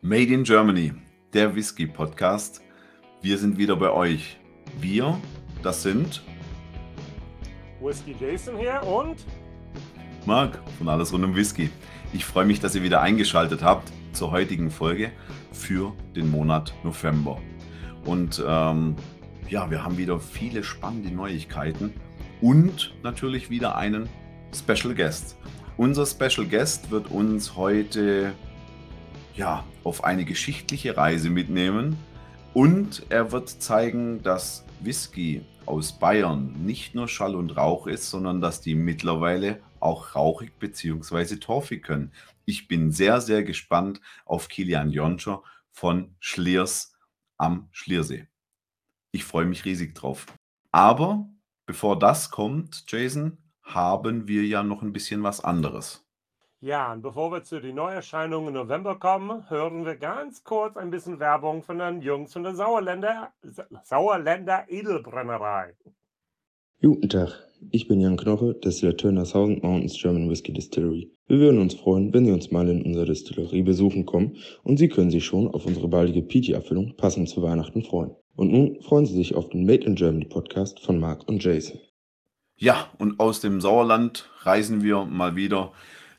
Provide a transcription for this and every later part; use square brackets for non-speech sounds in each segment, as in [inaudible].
Made in Germany, der Whisky Podcast. Wir sind wieder bei euch. Wir, das sind Whisky Jason hier und Marc von Alles rund um Whisky. Ich freue mich, dass ihr wieder eingeschaltet habt zur heutigen Folge für den Monat November. Und ähm, ja, wir haben wieder viele spannende Neuigkeiten und natürlich wieder einen Special Guest. Unser Special Guest wird uns heute ja, auf eine geschichtliche Reise mitnehmen und er wird zeigen, dass Whisky aus Bayern nicht nur Schall und Rauch ist, sondern dass die mittlerweile auch rauchig bzw. torfig können. Ich bin sehr, sehr gespannt auf Kilian Jonscher von Schliers am Schliersee. Ich freue mich riesig drauf. Aber bevor das kommt, Jason, haben wir ja noch ein bisschen was anderes. Ja, und bevor wir zu den Neuerscheinungen im November kommen, hören wir ganz kurz ein bisschen Werbung von den Jungs von der Sauerländer, Sauerländer Edelbrennerei. Guten Tag, ich bin Jan Knoche, Destillateur der Thousand Mountains German Whiskey Distillery. Wir würden uns freuen, wenn Sie uns mal in unserer Distillerie besuchen kommen und Sie können sich schon auf unsere baldige Peaty-Abfüllung passend zu Weihnachten freuen. Und nun freuen Sie sich auf den Made in Germany Podcast von Mark und Jason. Ja, und aus dem Sauerland reisen wir mal wieder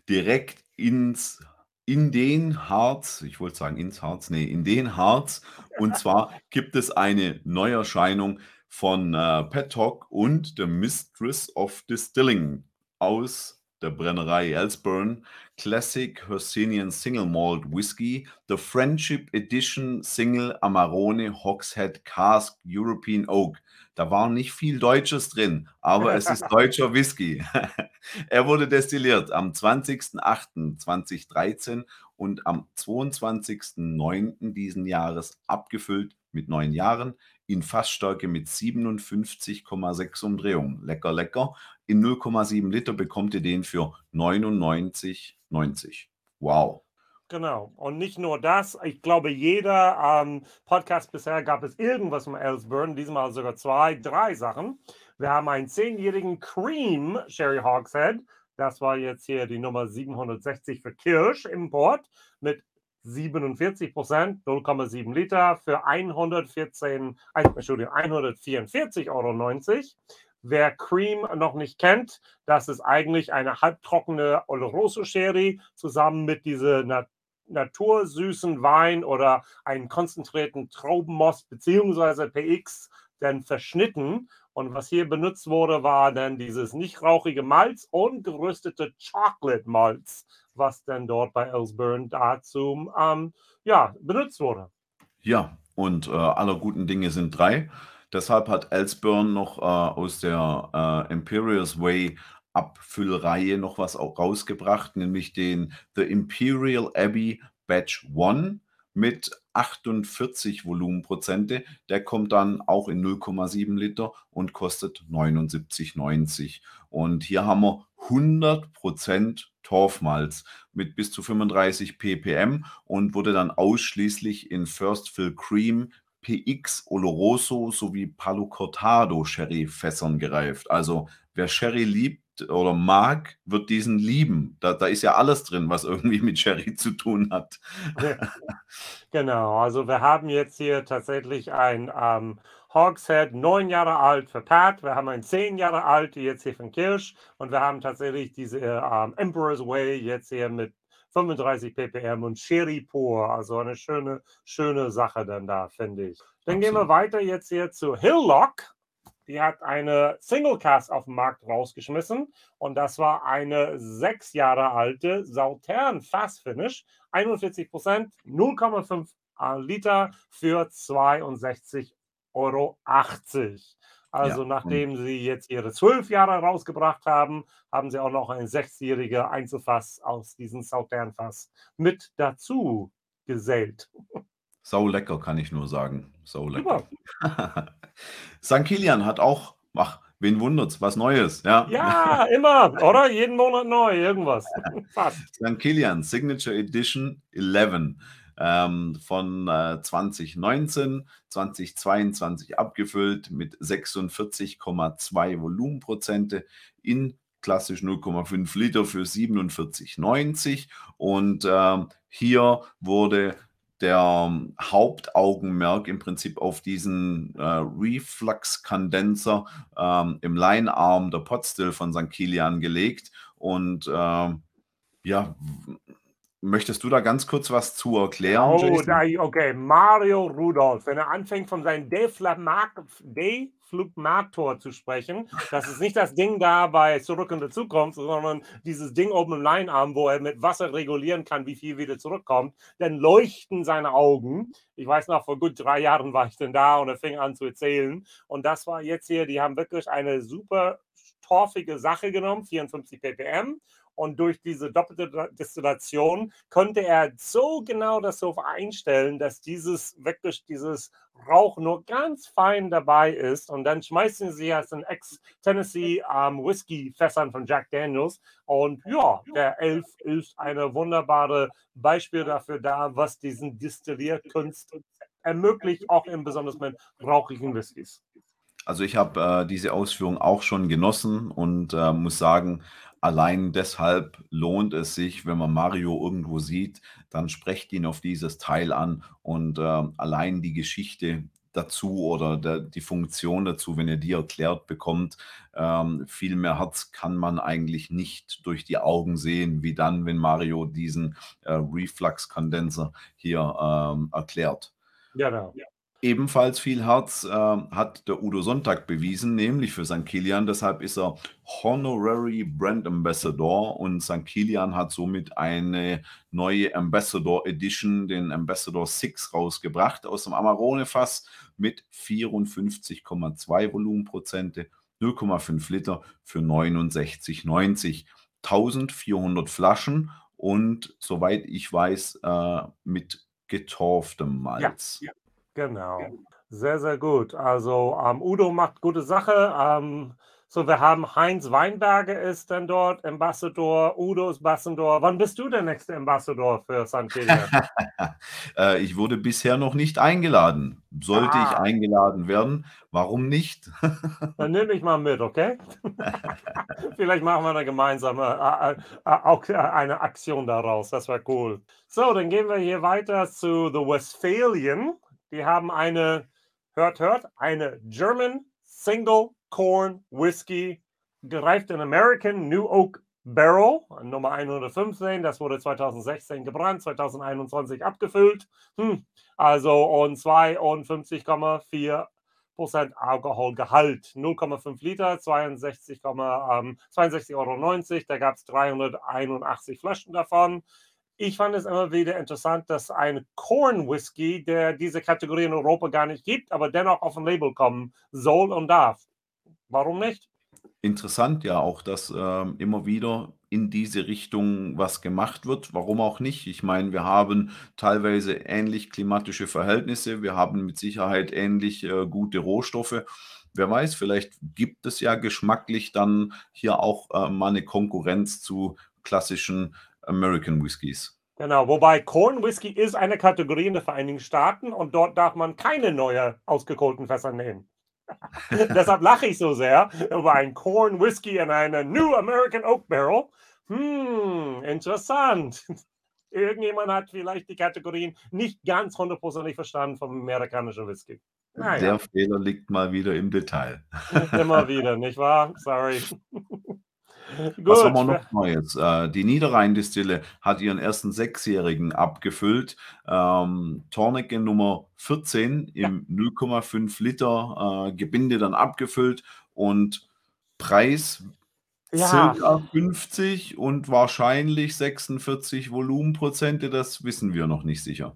direkt ins in den Harz, ich wollte sagen ins Harz, nee, in den Harz. Und [laughs] zwar gibt es eine Neuerscheinung von äh, Pettock und The Mistress of Distilling aus der Brennerei Elsburn. Classic Hercinian Single Malt Whisky, The Friendship Edition Single Amarone Hogshead Cask European Oak. Da war nicht viel Deutsches drin, aber es ist [laughs] deutscher Whisky. [laughs] er wurde destilliert am 20.08.2013 und am 22.09. diesen Jahres abgefüllt mit neun Jahren in Fassstärke mit 57,6 Umdrehungen. Lecker, lecker. In 0,7 Liter bekommt ihr den für 99,90. Wow. Genau. Und nicht nur das, ich glaube, jeder ähm, Podcast bisher gab es irgendwas von Ellsburn, diesmal sogar zwei, drei Sachen. Wir haben einen zehnjährigen Cream Sherry Hogshead. Das war jetzt hier die Nummer 760 für Kirsch Import mit 47 Prozent, 0,7 Liter für 114, Entschuldigung, 144,90 Euro. Wer Cream noch nicht kennt, das ist eigentlich eine halbtrockene Oloroso Sherry zusammen mit dieser natursüßen Wein oder einen konzentrierten Traubenmost bzw. PX dann verschnitten. Und was hier benutzt wurde, war dann dieses nicht rauchige Malz und geröstete Chocolate Malz, was dann dort bei Ellsburn dazu ähm, ja, benutzt wurde. Ja, und äh, aller guten Dinge sind drei. Deshalb hat Ellsburn noch äh, aus der äh, Imperious Way Abfüllreihe noch was auch rausgebracht, nämlich den The Imperial Abbey Batch 1 mit 48 Volumenprozente. Der kommt dann auch in 0,7 Liter und kostet 79,90. Und hier haben wir 100% Torfmalz mit bis zu 35 ppm und wurde dann ausschließlich in First Fill Cream, PX Oloroso sowie Palo Cortado Sherry Fässern gereift. Also wer Sherry liebt, oder mag, wird diesen lieben. Da, da ist ja alles drin, was irgendwie mit Sherry zu tun hat. [laughs] genau, also wir haben jetzt hier tatsächlich ein ähm, Hogshead, neun Jahre alt für Pat. Wir haben ein zehn Jahre alt jetzt hier von Kirsch. Und wir haben tatsächlich diese ähm, Emperor's Way jetzt hier mit 35 ppm und Sherry pur. Also eine schöne, schöne Sache dann da, finde ich. Dann Absolut. gehen wir weiter jetzt hier zu Hillock die hat eine Single Cast auf den Markt rausgeschmissen und das war eine sechs Jahre alte Sautern Fast Finish, 41 Prozent, 0,5 Liter für 62,80 Euro. Also ja. nachdem sie jetzt ihre zwölf Jahre rausgebracht haben, haben sie auch noch ein sechsjähriger Einzelfass aus diesem Sautern Fass mit dazu gesellt. Sau lecker, kann ich nur sagen. Sau lecker. [laughs] St. Kilian hat auch, ach, wen wundert's, was Neues, ja? Ja, [laughs] immer, oder? Jeden Monat neu, irgendwas. [laughs] Fast. St. Kilian Signature Edition 11 ähm, von äh, 2019, 2022 abgefüllt mit 46,2 Volumenprozente in klassisch 0,5 Liter für 47,90 und ähm, hier wurde der ähm, Hauptaugenmerk im Prinzip auf diesen äh, Reflux-Kondenser ähm, im Linearm der Potstill von St. Kilian gelegt. Und äh, ja, möchtest du da ganz kurz was zu erklären? Oh, da, okay, Mario Rudolph, wenn er anfängt von seinem Deflamak, De Flugmator zu sprechen. Das ist nicht das Ding da bei Zurück in der Zukunft, sondern dieses Ding oben im Leinarm, wo er mit Wasser regulieren kann, wie viel wieder zurückkommt. Dann leuchten seine Augen. Ich weiß noch, vor gut drei Jahren war ich denn da und er fing an zu erzählen. Und das war jetzt hier, die haben wirklich eine super torfige Sache genommen, 54 ppm und durch diese doppelte Destillation konnte er so genau das so einstellen, dass dieses wirklich dieses Rauch nur ganz fein dabei ist. Und dann schmeißen sie es in Ex-Tennessee ähm, Whisky-Fässern von Jack Daniels. Und ja, der Elf ist eine wunderbare Beispiel dafür da, was diesen Destillierkunst ermöglicht, auch in besonders mit rauchigen Whiskys. Also ich habe äh, diese Ausführung auch schon genossen und äh, muss sagen, Allein deshalb lohnt es sich, wenn man Mario irgendwo sieht, dann sprecht ihn auf dieses Teil an und äh, allein die Geschichte dazu oder der, die Funktion dazu, wenn ihr die erklärt bekommt, ähm, viel mehr Herz kann man eigentlich nicht durch die Augen sehen, wie dann, wenn Mario diesen äh, Reflux-Kondenser hier ähm, erklärt. Genau. Ja. Ebenfalls viel Herz äh, hat der Udo Sonntag bewiesen, nämlich für St. Kilian. Deshalb ist er Honorary Brand Ambassador und St. Kilian hat somit eine neue Ambassador Edition, den Ambassador 6, rausgebracht aus dem Amarone-Fass mit 54,2 Volumenprozente, 0,5 Liter für 69,90. 1400 Flaschen und soweit ich weiß, äh, mit getorftem Malz. Ja, ja. Genau. Sehr, sehr gut. Also ähm, Udo macht gute Sache. Ähm, so, wir haben Heinz Weinberger ist dann dort Ambassador, Udo ist Ambassador. Wann bist du der nächste Ambassador für St. [laughs] äh, ich wurde bisher noch nicht eingeladen. Sollte ah. ich eingeladen werden, warum nicht? [laughs] dann nehme ich mal mit, okay? [laughs] Vielleicht machen wir eine gemeinsame äh, äh, äh, eine Aktion daraus. Das wäre cool. So, dann gehen wir hier weiter zu The Westphalian. Die haben eine, hört, hört, eine German Single Corn Whiskey, gereift in American New Oak Barrel, Nummer 115. Das wurde 2016 gebrannt, 2021 abgefüllt. Hm, also und 52,4 Prozent Alkoholgehalt. 0,5 Liter, 62,62 ähm, 62 Euro. Da gab es 381 Flaschen davon ich fand es immer wieder interessant, dass ein Corn Whisky, der diese Kategorie in Europa gar nicht gibt, aber dennoch auf ein Label kommen soll und darf. Warum nicht? Interessant ja auch, dass ähm, immer wieder in diese Richtung was gemacht wird. Warum auch nicht? Ich meine, wir haben teilweise ähnlich klimatische Verhältnisse, wir haben mit Sicherheit ähnlich äh, gute Rohstoffe. Wer weiß, vielleicht gibt es ja geschmacklich dann hier auch äh, mal eine Konkurrenz zu klassischen American Whiskys. Genau, wobei Corn Whisky ist eine Kategorie in den Vereinigten Staaten und dort darf man keine neue ausgekohlten Fässer nehmen. [laughs] Deshalb lache ich so sehr über ein Corn Whisky in eine New American Oak Barrel. Hm, interessant. [laughs] Irgendjemand hat vielleicht die Kategorien nicht ganz hundertprozentig verstanden vom amerikanischen Whisky. Naja. Der Fehler liegt mal wieder im Detail. Immer [laughs] wieder, nicht wahr? Sorry. [laughs] Was haben wir noch Neues? Äh, die Niederrhein-Distille hat ihren ersten Sechsjährigen abgefüllt. Ähm, Tornecke Nummer 14 im ja. 0,5 Liter äh, Gebinde dann abgefüllt und Preis ja. circa 50 und wahrscheinlich 46 Volumenprozente, das wissen wir noch nicht sicher.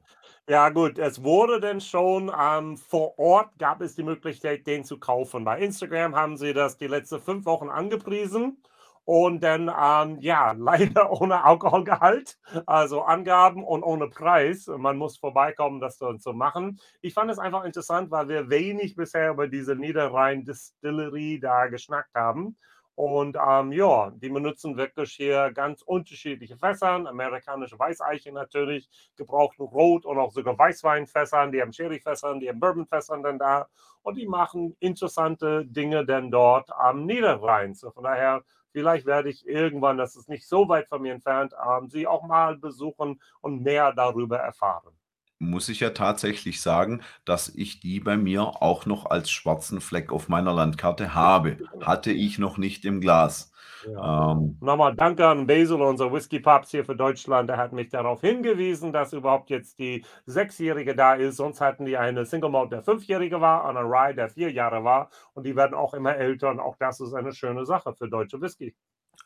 Ja, gut, es wurde denn schon ähm, vor Ort gab es die Möglichkeit, den zu kaufen. Bei Instagram haben sie das die letzten fünf Wochen angepriesen und dann, ähm, ja, [laughs] leider ohne Alkoholgehalt, also Angaben und ohne Preis. Man muss vorbeikommen, das dann zu machen. Ich fand es einfach interessant, weil wir wenig bisher über diese Niederrhein-Distillerie da geschnackt haben. Und ähm, ja, die benutzen wirklich hier ganz unterschiedliche Fässern, amerikanische Weißeiche natürlich, gebrauchten Rot- und auch sogar Weißweinfässern, die haben Sherryfässern, die haben Bourbonfässern dann da und die machen interessante Dinge dann dort am Niederrhein. So von daher Vielleicht werde ich irgendwann, das ist nicht so weit von mir entfernt, ähm, sie auch mal besuchen und mehr darüber erfahren. muss ich ja tatsächlich sagen, dass ich die bei mir auch noch als schwarzen Fleck auf meiner Landkarte habe. Hatte ich noch nicht im Glas. Ja. Ähm, Nochmal danke an Basil, unser Whisky Papst hier für Deutschland. Der hat mich darauf hingewiesen, dass überhaupt jetzt die Sechsjährige da ist. Sonst hatten die eine Single Malt, der Fünfjährige war, eine Rye, der vier Jahre war. Und die werden auch immer älter. Und auch das ist eine schöne Sache für deutsche Whisky.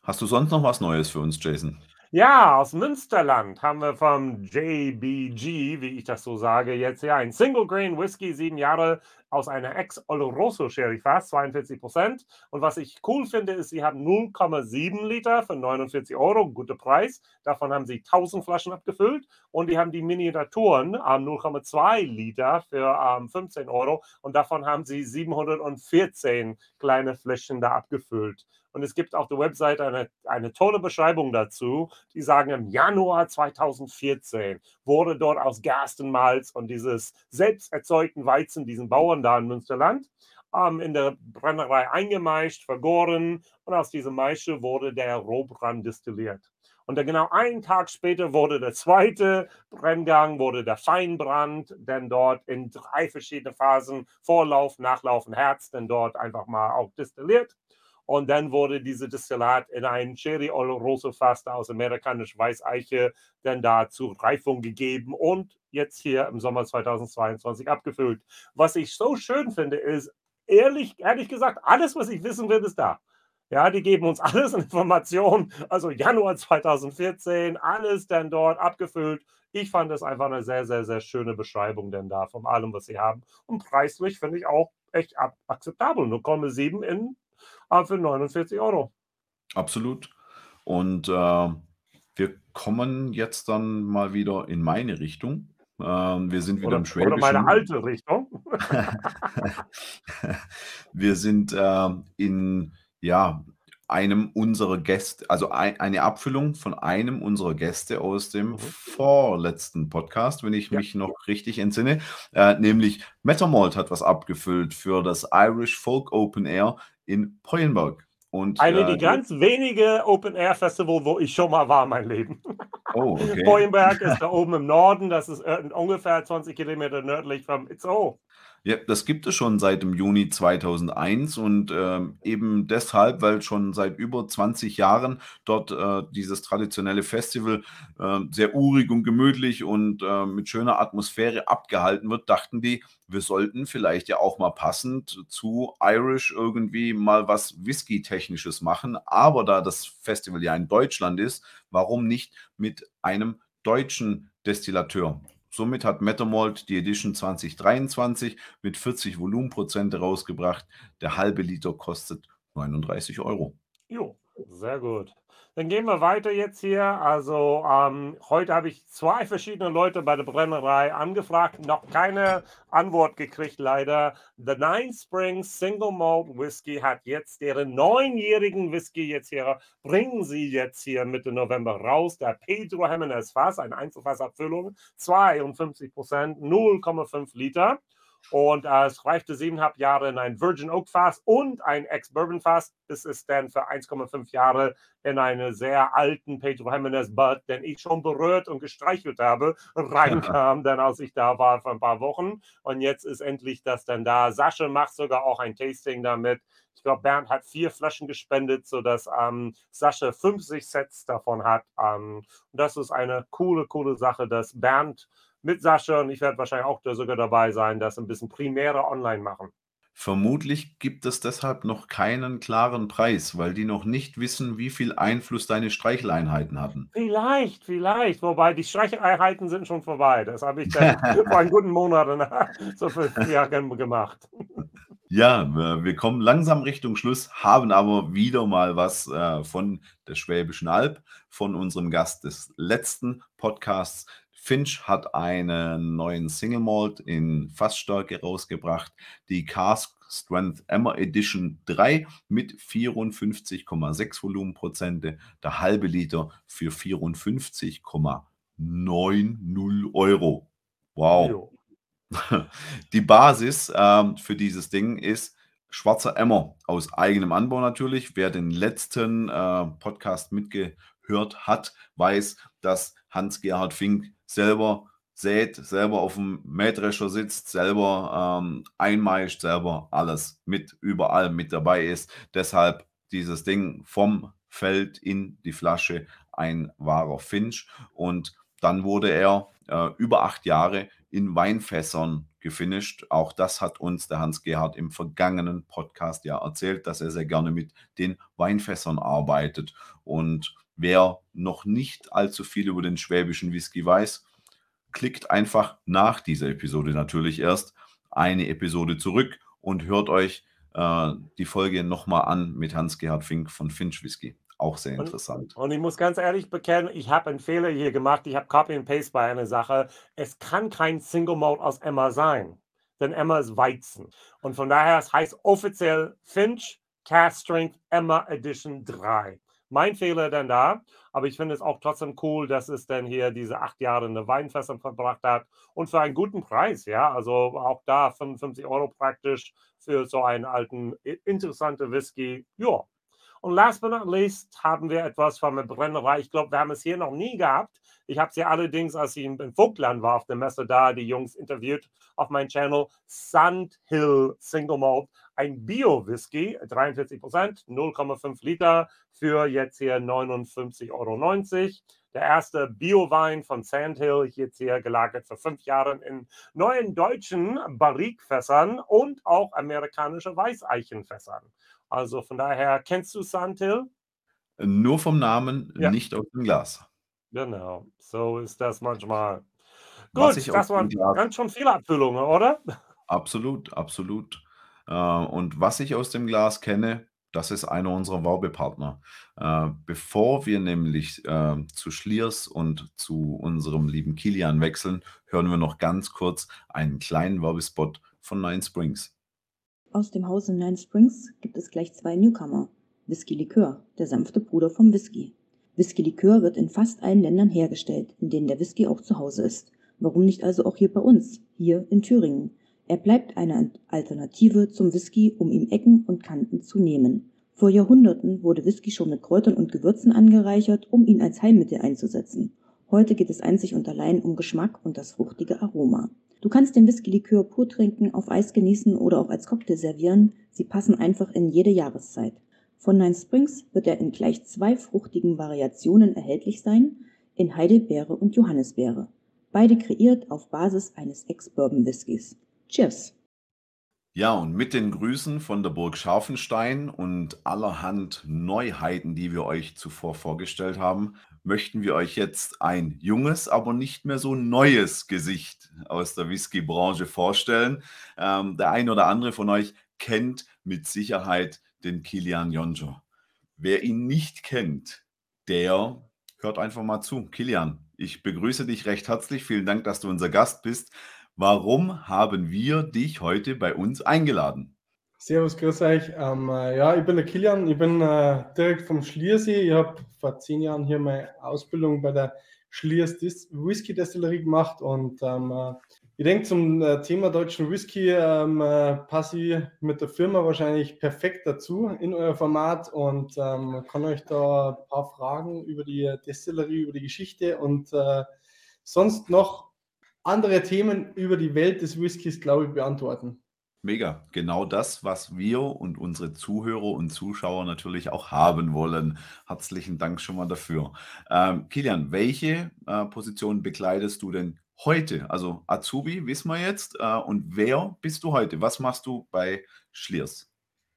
Hast du sonst noch was Neues für uns, Jason? Ja, aus Münsterland haben wir vom JBG, wie ich das so sage, jetzt ja ein Single Grain Whisky, sieben Jahre aus einer Ex-Oloroso Sherry Fass, 42 Prozent. Und was ich cool finde, ist, sie haben 0,7 Liter für 49 Euro, guter Preis. Davon haben sie 1000 Flaschen abgefüllt und die haben die Miniaturen ähm, 0,2 Liter für ähm, 15 Euro und davon haben sie 714 kleine Fläschchen da abgefüllt. Und es gibt auf der Webseite eine, eine tolle Beschreibung dazu. Die sagen, im Januar 2014 wurde dort aus Gerstenmalz und dieses selbst erzeugten Weizen, diesen Bauern da in Münsterland, ähm, in der Brennerei eingemeischt, vergoren und aus diesem Maische wurde der Rohbrand destilliert. Und dann genau einen Tag später wurde der zweite Brenngang, wurde der Feinbrand, denn dort in drei verschiedene Phasen, Vorlauf, Nachlauf und Herz, denn dort einfach mal auch destilliert. Und dann wurde diese Destillat in ein Cherry Oloroso Fass aus amerikanisch Weißeiche dann da zur Reifung gegeben und jetzt hier im Sommer 2022 abgefüllt. Was ich so schön finde, ist, ehrlich, ehrlich gesagt, alles, was ich wissen will, ist da. Ja, die geben uns [laughs] alles Informationen. Also Januar 2014, alles dann dort abgefüllt. Ich fand das einfach eine sehr, sehr, sehr schöne Beschreibung denn da von allem, was sie haben. Und preislich finde ich auch echt akzeptabel. 0,7 in aber für 49 Euro. Absolut. Und äh, wir kommen jetzt dann mal wieder in meine Richtung. Ähm, wir sind wieder oder, im Schwäbischen. Oder meine alte Richtung. [laughs] wir sind äh, in ja, einem unserer Gäste, also ein, eine Abfüllung von einem unserer Gäste aus dem mhm. vorletzten Podcast, wenn ich ja. mich noch richtig entsinne, äh, nämlich Metamalt hat was abgefüllt für das Irish Folk Open Air in Poyenburg. Und, Eine äh, die ganz wenige Open Air Festival, wo ich schon mal war, mein Leben. Oh, [laughs] okay. Poyenberg ist [laughs] da oben im Norden, das ist äh, ungefähr 20 Kilometer nördlich von Itzehoe. Ja, das gibt es schon seit dem Juni 2001 und äh, eben deshalb, weil schon seit über 20 Jahren dort äh, dieses traditionelle Festival äh, sehr urig und gemütlich und äh, mit schöner Atmosphäre abgehalten wird, dachten die, wir sollten vielleicht ja auch mal passend zu Irish irgendwie mal was Whisky-technisches machen. Aber da das Festival ja in Deutschland ist, warum nicht mit einem deutschen Destillateur? Somit hat Metamalt die Edition 2023 mit 40 Volumenprozente rausgebracht. Der halbe Liter kostet 39 Euro. Jo, sehr gut. Dann gehen wir weiter jetzt hier. Also ähm, heute habe ich zwei verschiedene Leute bei der Brennerei angefragt, noch keine Antwort gekriegt leider. The Nine Springs Single Malt Whisky hat jetzt ihren neunjährigen Whisky jetzt hier, bringen sie jetzt hier Mitte November raus. Der Pedro Jimenez Fass, eine Einzelfassabfüllung, 52 Prozent, 0,5 Liter. Und äh, es reichte siebeneinhalb Jahre in ein Virgin Oak Fass und ein Ex-Bourbon Fass, bis es dann für 1,5 Jahre in einen sehr alten Pedro Jimenez Bud, den ich schon berührt und gestreichelt habe, reinkam, [laughs] dann als ich da war vor ein paar Wochen. Und jetzt ist endlich das dann da. Sascha macht sogar auch ein Tasting damit. Ich glaube, Bernd hat vier Flaschen gespendet, sodass ähm, Sascha 50 Sets davon hat. Ähm, und das ist eine coole, coole Sache, dass Bernd mit Sascha und ich werde wahrscheinlich auch da sogar dabei sein, das ein bisschen primärer online machen. Vermutlich gibt es deshalb noch keinen klaren Preis, weil die noch nicht wissen, wie viel Einfluss deine Streicheleinheiten hatten. Vielleicht, vielleicht. Wobei die Streicheleinheiten sind schon vorbei. Das habe ich dann [laughs] vor einem guten Monat so fünf Jahre gemacht. Ja, wir kommen langsam Richtung Schluss, haben aber wieder mal was äh, von der Schwäbischen Alb, von unserem Gast des letzten Podcasts, Finch hat einen neuen Single Malt in Fassstärke rausgebracht, die Cask Strength Emmer Edition 3 mit 54,6 Volumenprozente, der halbe Liter für 54,90 Euro. Wow. [laughs] Die Basis ähm, für dieses Ding ist schwarzer Emmer aus eigenem Anbau natürlich. Wer den letzten äh, Podcast mitgehört hat, weiß, dass Hans-Gerhard Fink selber sät, selber auf dem Mähdrescher sitzt, selber ähm, einmeischt, selber alles mit überall mit dabei ist. Deshalb dieses Ding vom Feld in die Flasche, ein wahrer Finch. Und dann wurde er äh, über acht Jahre in Weinfässern gefinisht. Auch das hat uns der Hans Gerhard im vergangenen Podcast ja erzählt, dass er sehr gerne mit den Weinfässern arbeitet. Und wer noch nicht allzu viel über den schwäbischen Whisky weiß, klickt einfach nach dieser Episode natürlich erst eine Episode zurück und hört euch äh, die Folge nochmal an mit Hans-Gerhard Fink von Finch Whisky. Auch sehr interessant. Und, und ich muss ganz ehrlich bekennen, ich habe einen Fehler hier gemacht. Ich habe Copy and Paste bei einer Sache. Es kann kein Single Malt aus Emma sein, denn Emma ist Weizen. Und von daher, es heißt offiziell Finch Cast Strength Emma Edition 3 mein Fehler dann da. Aber ich finde es auch trotzdem cool, dass es dann hier diese acht Jahre in der Weinfässer verbracht hat und für einen guten Preis. Ja, also auch da 55 Euro praktisch für so einen alten, interessanten Whisky. Ja. Und last but not least haben wir etwas von der Brennerei. Ich glaube, wir haben es hier noch nie gehabt. Ich habe sie allerdings, als ich in Vogtland war auf der Messe da, die Jungs interviewt auf meinem Channel. Sandhill Single Malt ein Bio-Whisky, 43 Prozent, 0,5 Liter für jetzt hier 59,90 Euro. Der erste Bio-Wein von Sandhill, jetzt hier gelagert für fünf Jahre in neuen deutschen Barrikfässern und auch amerikanische Weißeichenfässern. Also von daher, kennst du Sandhill? Nur vom Namen, ja. nicht aus dem Glas. Genau, so ist das manchmal. Gut, das waren ganz schon viele Abfüllungen, oder? Absolut, absolut. Äh, und was ich aus dem Glas kenne, das ist einer unserer Werbepartner. Äh, bevor wir nämlich äh, zu Schliers und zu unserem lieben Kilian wechseln, hören wir noch ganz kurz einen kleinen Werbespot von Nine Springs. Aus dem Hause Nine Springs gibt es gleich zwei Newcomer. Whisky Likör, der sanfte Bruder vom Whisky. Whisky Likör wird in fast allen Ländern hergestellt, in denen der Whisky auch zu Hause ist. Warum nicht also auch hier bei uns, hier in Thüringen? Er bleibt eine Alternative zum Whisky, um ihm Ecken und Kanten zu nehmen. Vor Jahrhunderten wurde Whisky schon mit Kräutern und Gewürzen angereichert, um ihn als Heilmittel einzusetzen. Heute geht es einzig und allein um Geschmack und das fruchtige Aroma. Du kannst den Whisky-Likör pur trinken, auf Eis genießen oder auch als Cocktail servieren. Sie passen einfach in jede Jahreszeit. Von Nine Springs wird er in gleich zwei fruchtigen Variationen erhältlich sein, in Heidelbeere und Johannisbeere. Beide kreiert auf Basis eines Ex-Bourbon-Whiskys. Cheers. Ja, und mit den Grüßen von der Burg Scharfenstein und allerhand Neuheiten, die wir euch zuvor vorgestellt haben, möchten wir euch jetzt ein junges, aber nicht mehr so neues Gesicht aus der Whisky-Branche vorstellen. Ähm, der ein oder andere von euch kennt mit Sicherheit den Kilian Jonjo. Wer ihn nicht kennt, der hört einfach mal zu. Kilian, ich begrüße dich recht herzlich. Vielen Dank, dass du unser Gast bist. Warum haben wir dich heute bei uns eingeladen? Servus, grüß euch. Ähm, äh, ja, ich bin der Kilian, ich bin äh, direkt vom Schliersee. Ich habe vor zehn Jahren hier meine Ausbildung bei der Schliers Whisky Destillerie gemacht und ähm, äh, ich denke, zum äh, Thema deutschen Whisky ähm, äh, passe ich mit der Firma wahrscheinlich perfekt dazu in euer Format und ähm, kann euch da ein paar Fragen über die Destillerie, über die Geschichte und äh, sonst noch andere Themen über die Welt des Whiskys, glaube ich, beantworten. Mega, genau das, was wir und unsere Zuhörer und Zuschauer natürlich auch haben wollen. Herzlichen Dank schon mal dafür. Ähm, Kilian, welche äh, Position bekleidest du denn heute? Also Azubi, wissen wir jetzt. Äh, und wer bist du heute? Was machst du bei Schliers?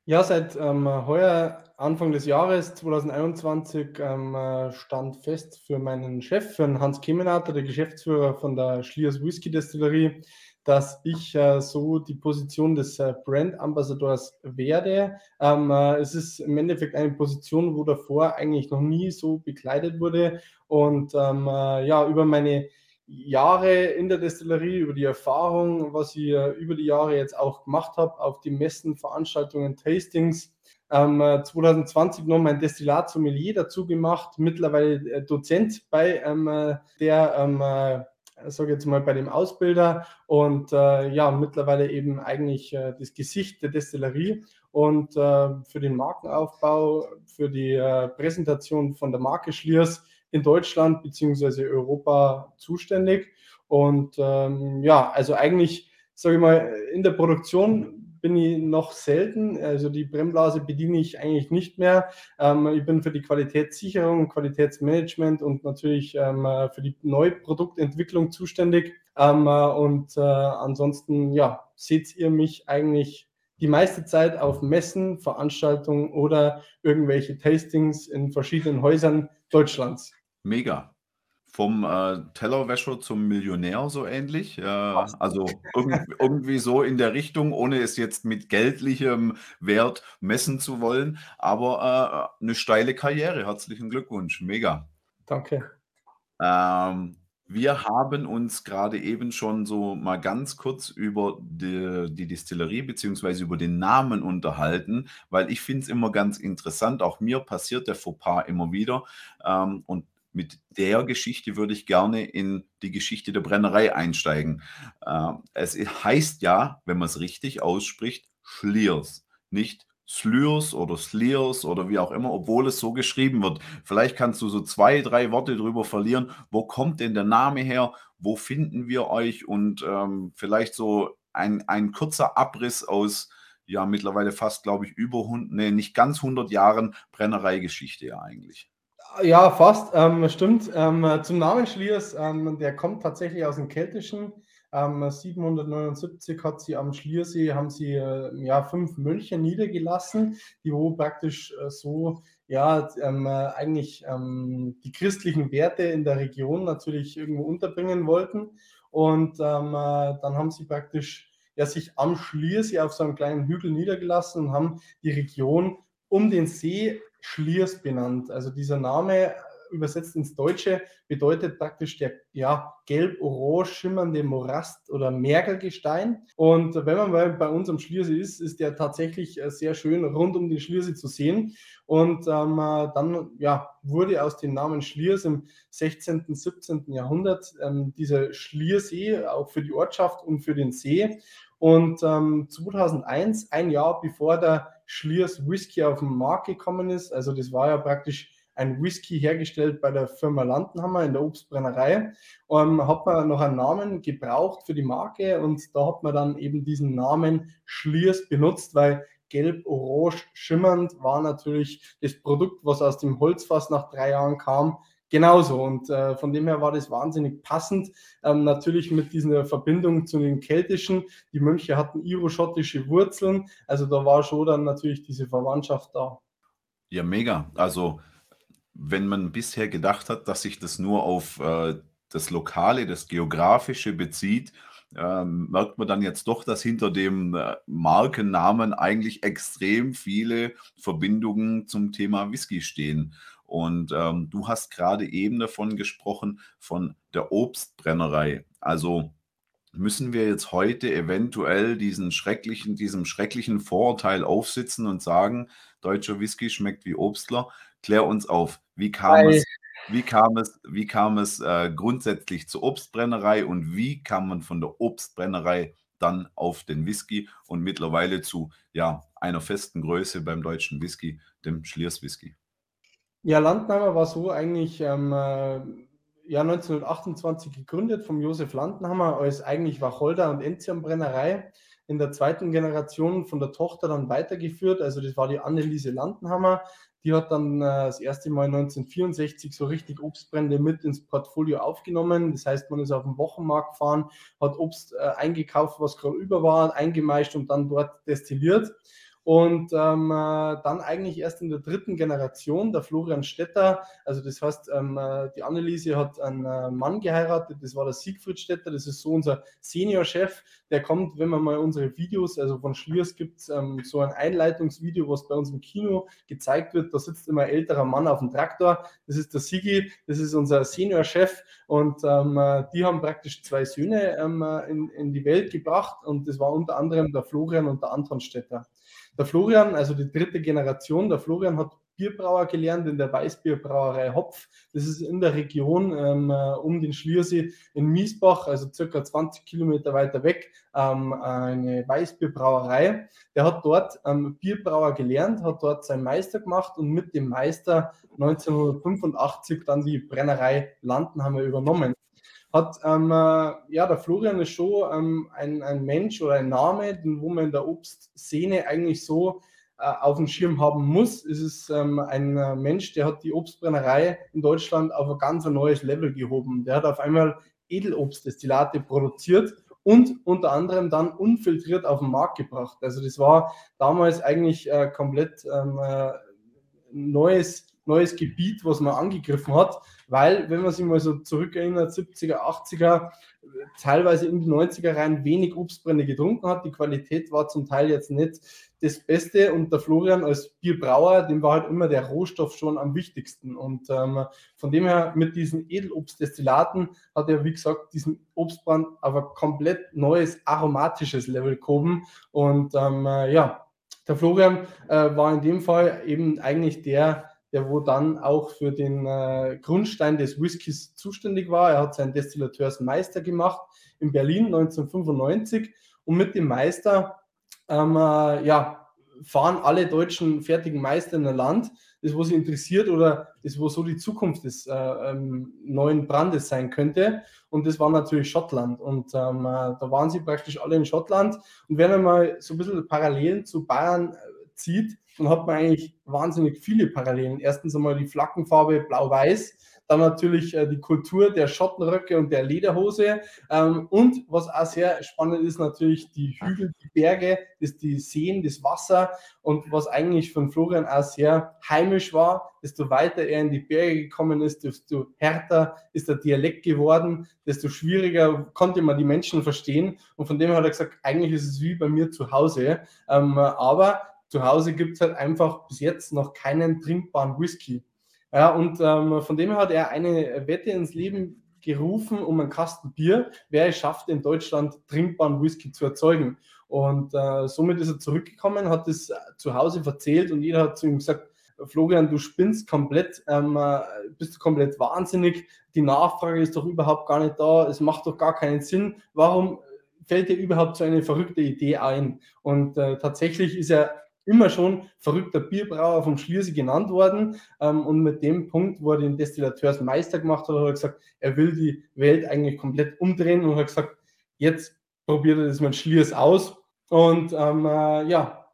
Ja, seit ähm, heuer, Anfang des Jahres 2021, ähm, äh, stand fest für meinen Chef, für den Hans Kemenater, der Geschäftsführer von der Schliers Whisky Destillerie, dass ich äh, so die Position des äh, Brand Ambassadors werde. Ähm, äh, es ist im Endeffekt eine Position, wo davor eigentlich noch nie so bekleidet wurde. Und ähm, äh, ja, über meine Jahre in der Destillerie, über die Erfahrung, was ich äh, über die Jahre jetzt auch gemacht habe, auf die Messen, Veranstaltungen, Tastings. Ähm, 2020 noch mein Destillat Sommelier dazu gemacht, mittlerweile äh, Dozent bei ähm, der, ähm, äh, sage jetzt mal, bei dem Ausbilder und äh, ja, mittlerweile eben eigentlich äh, das Gesicht der Destillerie und äh, für den Markenaufbau, für die Präsentation von der Marke Schliers in Deutschland bzw. Europa zuständig. Und ähm, ja, also eigentlich, sage ich mal, in der Produktion bin ich noch selten. Also die Brennblase bediene ich eigentlich nicht mehr. Ähm, ich bin für die Qualitätssicherung, Qualitätsmanagement und natürlich ähm, für die Neuproduktentwicklung zuständig. Ähm, und äh, ansonsten, ja, seht ihr mich eigentlich die meiste Zeit auf Messen, Veranstaltungen oder irgendwelche Tastings in verschiedenen Häusern Deutschlands. Mega vom äh, Tellerwäscher zum Millionär so ähnlich. Äh, also irg irgendwie so in der Richtung, ohne es jetzt mit geldlichem Wert messen zu wollen. Aber äh, eine steile Karriere. Herzlichen Glückwunsch. Mega. Danke. Ähm, wir haben uns gerade eben schon so mal ganz kurz über die, die Distillerie bzw. über den Namen unterhalten, weil ich finde es immer ganz interessant. Auch mir passiert der Fauxpas immer wieder. Ähm, und mit der Geschichte würde ich gerne in die Geschichte der Brennerei einsteigen. Äh, es heißt ja, wenn man es richtig ausspricht, Schliers, nicht Slurs oder Sliers oder wie auch immer, obwohl es so geschrieben wird. Vielleicht kannst du so zwei, drei Worte drüber verlieren. Wo kommt denn der Name her? Wo finden wir euch? Und ähm, vielleicht so ein, ein kurzer Abriss aus, ja, mittlerweile fast, glaube ich, über, nee, nicht ganz 100 Jahren Brennereigeschichte ja eigentlich. Ja, fast, ähm, stimmt. Ähm, zum Namen Schliers, ähm, der kommt tatsächlich aus dem Keltischen. 779 ähm, hat sie am Schliersee, haben sie äh, ja, fünf Mönche niedergelassen, die wo praktisch äh, so ja, ähm, äh, eigentlich ähm, die christlichen Werte in der Region natürlich irgendwo unterbringen wollten. Und ähm, äh, dann haben sie praktisch ja, sich am Schliersee auf so einem kleinen Hügel niedergelassen und haben die Region um den See Schliers benannt. Also dieser Name äh, übersetzt ins Deutsche bedeutet praktisch der ja, gelb-orange schimmernde Morast- oder Mergelgestein. Und wenn man mal bei uns am Schliersee ist, ist der tatsächlich äh, sehr schön rund um den Schliersee zu sehen. Und ähm, äh, dann ja, wurde aus dem Namen Schliers im 16., 17. Jahrhundert ähm, dieser Schliersee auch für die Ortschaft und für den See. Und ähm, 2001, ein Jahr bevor der Schliers Whisky auf den Markt gekommen ist. Also das war ja praktisch ein Whisky hergestellt bei der Firma Landenhammer in der Obstbrennerei. Ähm, hat man noch einen Namen gebraucht für die Marke und da hat man dann eben diesen Namen Schliers benutzt, weil gelb-orange schimmernd war natürlich das Produkt, was aus dem Holzfass nach drei Jahren kam, genauso. Und äh, von dem her war das wahnsinnig passend. Ähm, natürlich mit dieser Verbindung zu den Keltischen. Die Mönche hatten iroschottische Wurzeln. Also da war schon dann natürlich diese Verwandtschaft da. Ja, mega. Also wenn man bisher gedacht hat, dass sich das nur auf äh, das Lokale, das Geografische bezieht, ähm, merkt man dann jetzt doch, dass hinter dem äh, Markennamen eigentlich extrem viele Verbindungen zum Thema Whisky stehen. Und ähm, du hast gerade eben davon gesprochen, von der Obstbrennerei. Also müssen wir jetzt heute eventuell diesen schrecklichen, diesem schrecklichen Vorurteil aufsitzen und sagen, deutscher Whisky schmeckt wie Obstler. Klär uns auf, wie kam es, wie kam es, wie kam es äh, grundsätzlich zur Obstbrennerei und wie kam man von der Obstbrennerei dann auf den Whisky und mittlerweile zu ja, einer festen Größe beim deutschen Whisky, dem Schliers Whisky? Ja, Landnahmer war so eigentlich ähm, äh, Jahr 1928 gegründet vom Josef Landnhammer als eigentlich Wacholder- und Enzianbrennerei. In der zweiten Generation von der Tochter dann weitergeführt. Also das war die Anneliese Landenhammer. Die hat dann äh, das erste Mal 1964 so richtig Obstbrände mit ins Portfolio aufgenommen. Das heißt, man ist auf den Wochenmarkt gefahren, hat Obst äh, eingekauft, was gerade über war, eingemeischt und dann dort destilliert. Und ähm, äh, dann eigentlich erst in der dritten Generation, der Florian Stetter, also das heißt, ähm, äh, die Anneliese hat einen äh, Mann geheiratet, das war der Siegfried Stetter, das ist so unser Seniorchef, der kommt, wenn man mal unsere Videos, also von Schliers gibt es ähm, so ein Einleitungsvideo, was bei uns im Kino gezeigt wird, da sitzt immer ein älterer Mann auf dem Traktor, das ist der Sigi, das ist unser Seniorchef. Und ähm, äh, die haben praktisch zwei Söhne ähm, in, in die Welt gebracht. Und das war unter anderem der Florian und der Anton Stetter. Der Florian, also die dritte Generation, der Florian hat Bierbrauer gelernt in der Weißbierbrauerei Hopf. Das ist in der Region ähm, äh, um den Schliersee in Miesbach, also circa 20 Kilometer weiter weg, ähm, eine Weißbierbrauerei. Der hat dort ähm, Bierbrauer gelernt, hat dort seinen Meister gemacht und mit dem Meister 1985 dann die Brennerei Landen haben wir übernommen. Hat ähm, äh, ja der Florian ist schon ähm, ein, ein Mensch oder ein Name, den wo man in der Obstszene eigentlich so äh, auf dem Schirm haben muss. Es ist ähm, ein äh, Mensch, der hat die Obstbrennerei in Deutschland auf ein ganz neues Level gehoben. Der hat auf einmal Edelobstdestillate produziert und unter anderem dann unfiltriert auf den Markt gebracht. Also das war damals eigentlich äh, komplett ähm, äh, neues, neues Gebiet, was man angegriffen hat, weil, wenn man sich mal so zurückerinnert, 70er, 80er, teilweise in die 90er rein wenig Obstbrände getrunken hat. Die Qualität war zum Teil jetzt nicht das Beste und der Florian als Bierbrauer, dem war halt immer der Rohstoff schon am wichtigsten. Und ähm, von dem her mit diesen Edelobstdestillaten hat er, wie gesagt, diesen Obstbrand ein komplett neues aromatisches Level gehoben. Und ähm, äh, ja, der Florian äh, war in dem Fall eben eigentlich der, der wo dann auch für den äh, Grundstein des Whiskys zuständig war. Er hat seinen Destillateursmeister gemacht in Berlin 1995 und mit dem Meister ähm, äh, ja, fahren alle deutschen fertigen Meister in ein Land, das, was sie interessiert oder das, wo so die Zukunft des äh, ähm, neuen Brandes sein könnte. Und das war natürlich Schottland. Und ähm, äh, da waren sie praktisch alle in Schottland. Und wenn man mal so ein bisschen Parallelen zu Bayern äh, zieht, dann hat man eigentlich wahnsinnig viele Parallelen. Erstens einmal die Flaggenfarbe blau-weiß, dann natürlich äh, die Kultur der Schottenröcke und der Lederhose. Ähm, und was auch sehr spannend ist, natürlich die Hügel, die Berge, das, die Seen, das Wasser. Und was eigentlich von Florian auch sehr heimisch war, desto weiter er in die Berge gekommen ist, desto härter ist der Dialekt geworden, desto schwieriger konnte man die Menschen verstehen. Und von dem hat er gesagt, eigentlich ist es wie bei mir zu Hause. Ähm, aber zu Hause gibt es halt einfach bis jetzt noch keinen trinkbaren Whisky. Ja, und ähm, von dem her hat er eine Wette ins Leben gerufen um einen Kasten Bier, wer es schafft, in Deutschland trinkbaren Whisky zu erzeugen. Und äh, somit ist er zurückgekommen, hat es zu Hause verzählt und jeder hat zu ihm gesagt, Florian, du spinnst komplett, ähm, äh, bist du komplett wahnsinnig, die Nachfrage ist doch überhaupt gar nicht da, es macht doch gar keinen Sinn, warum fällt dir überhaupt so eine verrückte Idee ein? Und äh, tatsächlich ist er immer schon verrückter Bierbrauer vom Schliersee genannt worden. Ähm, und mit dem Punkt, wo er den Destillateursmeister gemacht hat, hat er gesagt, er will die Welt eigentlich komplett umdrehen und hat gesagt, jetzt probiert er das mit Schliers aus. Und ähm, äh, ja,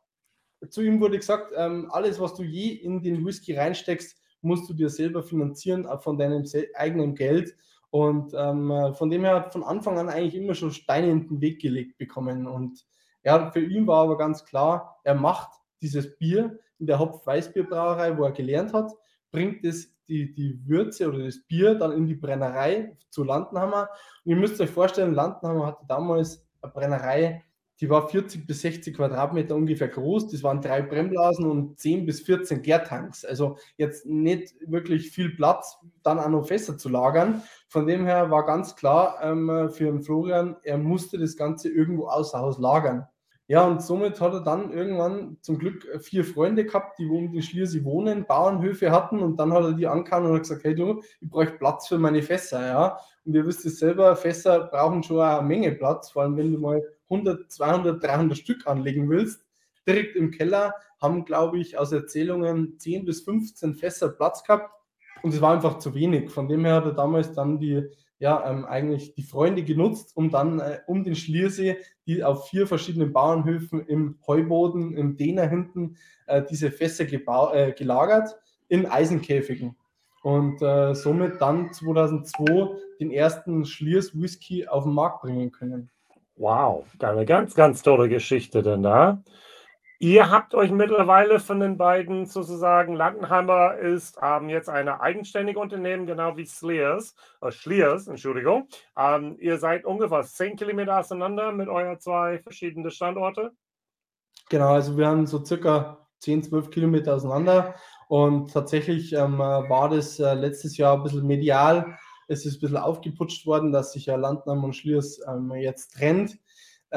zu ihm wurde gesagt, ähm, alles, was du je in den Whisky reinsteckst, musst du dir selber finanzieren von deinem eigenen Geld. Und ähm, äh, von dem her hat von Anfang an eigentlich immer schon Steine in den Weg gelegt bekommen. Und ja, für ihn war aber ganz klar, er macht dieses Bier in der Hopf-Weißbierbrauerei, wo er gelernt hat, bringt es die, die Würze oder das Bier dann in die Brennerei zu Landenhammer. Und ihr müsst euch vorstellen, Landenhammer hatte damals eine Brennerei, die war 40 bis 60 Quadratmeter ungefähr groß. Das waren drei Brennblasen und 10 bis 14 Gärtanks. Also jetzt nicht wirklich viel Platz, dann auch noch Fässer zu lagern. Von dem her war ganz klar ähm, für den Florian, er musste das Ganze irgendwo außer Haus lagern. Ja, und somit hat er dann irgendwann zum Glück vier Freunde gehabt, die die Schliersee wohnen, Bauernhöfe hatten und dann hat er die angehauen und hat gesagt, hey du, ich brauche Platz für meine Fässer, ja. Und ihr wisst es selber, Fässer brauchen schon eine Menge Platz, vor allem wenn du mal 100, 200, 300 Stück anlegen willst. Direkt im Keller haben, glaube ich, aus Erzählungen 10 bis 15 Fässer Platz gehabt und es war einfach zu wenig. Von dem her hat er damals dann die ja, ähm, eigentlich die Freunde genutzt, um dann äh, um den Schliersee, die auf vier verschiedenen Bauernhöfen im Heuboden, im Dehner hinten, äh, diese Fässer äh, gelagert in Eisenkäfigen. Und äh, somit dann 2002 den ersten Schliers Whisky auf den Markt bringen können. Wow, eine ganz, ganz tolle Geschichte denn da. Ihr habt euch mittlerweile von den beiden sozusagen, Landenheimer ist ähm, jetzt eine eigenständige Unternehmen, genau wie Slears, äh, Schliers, Entschuldigung. Ähm, ihr seid ungefähr 10 Kilometer auseinander mit euren zwei verschiedenen Standorte. Genau, also wir haben so circa 10, 12 Kilometer auseinander und tatsächlich ähm, war das äh, letztes Jahr ein bisschen medial. Es ist ein bisschen aufgeputscht worden, dass sich ja Landnahme und Schliers ähm, jetzt trennt.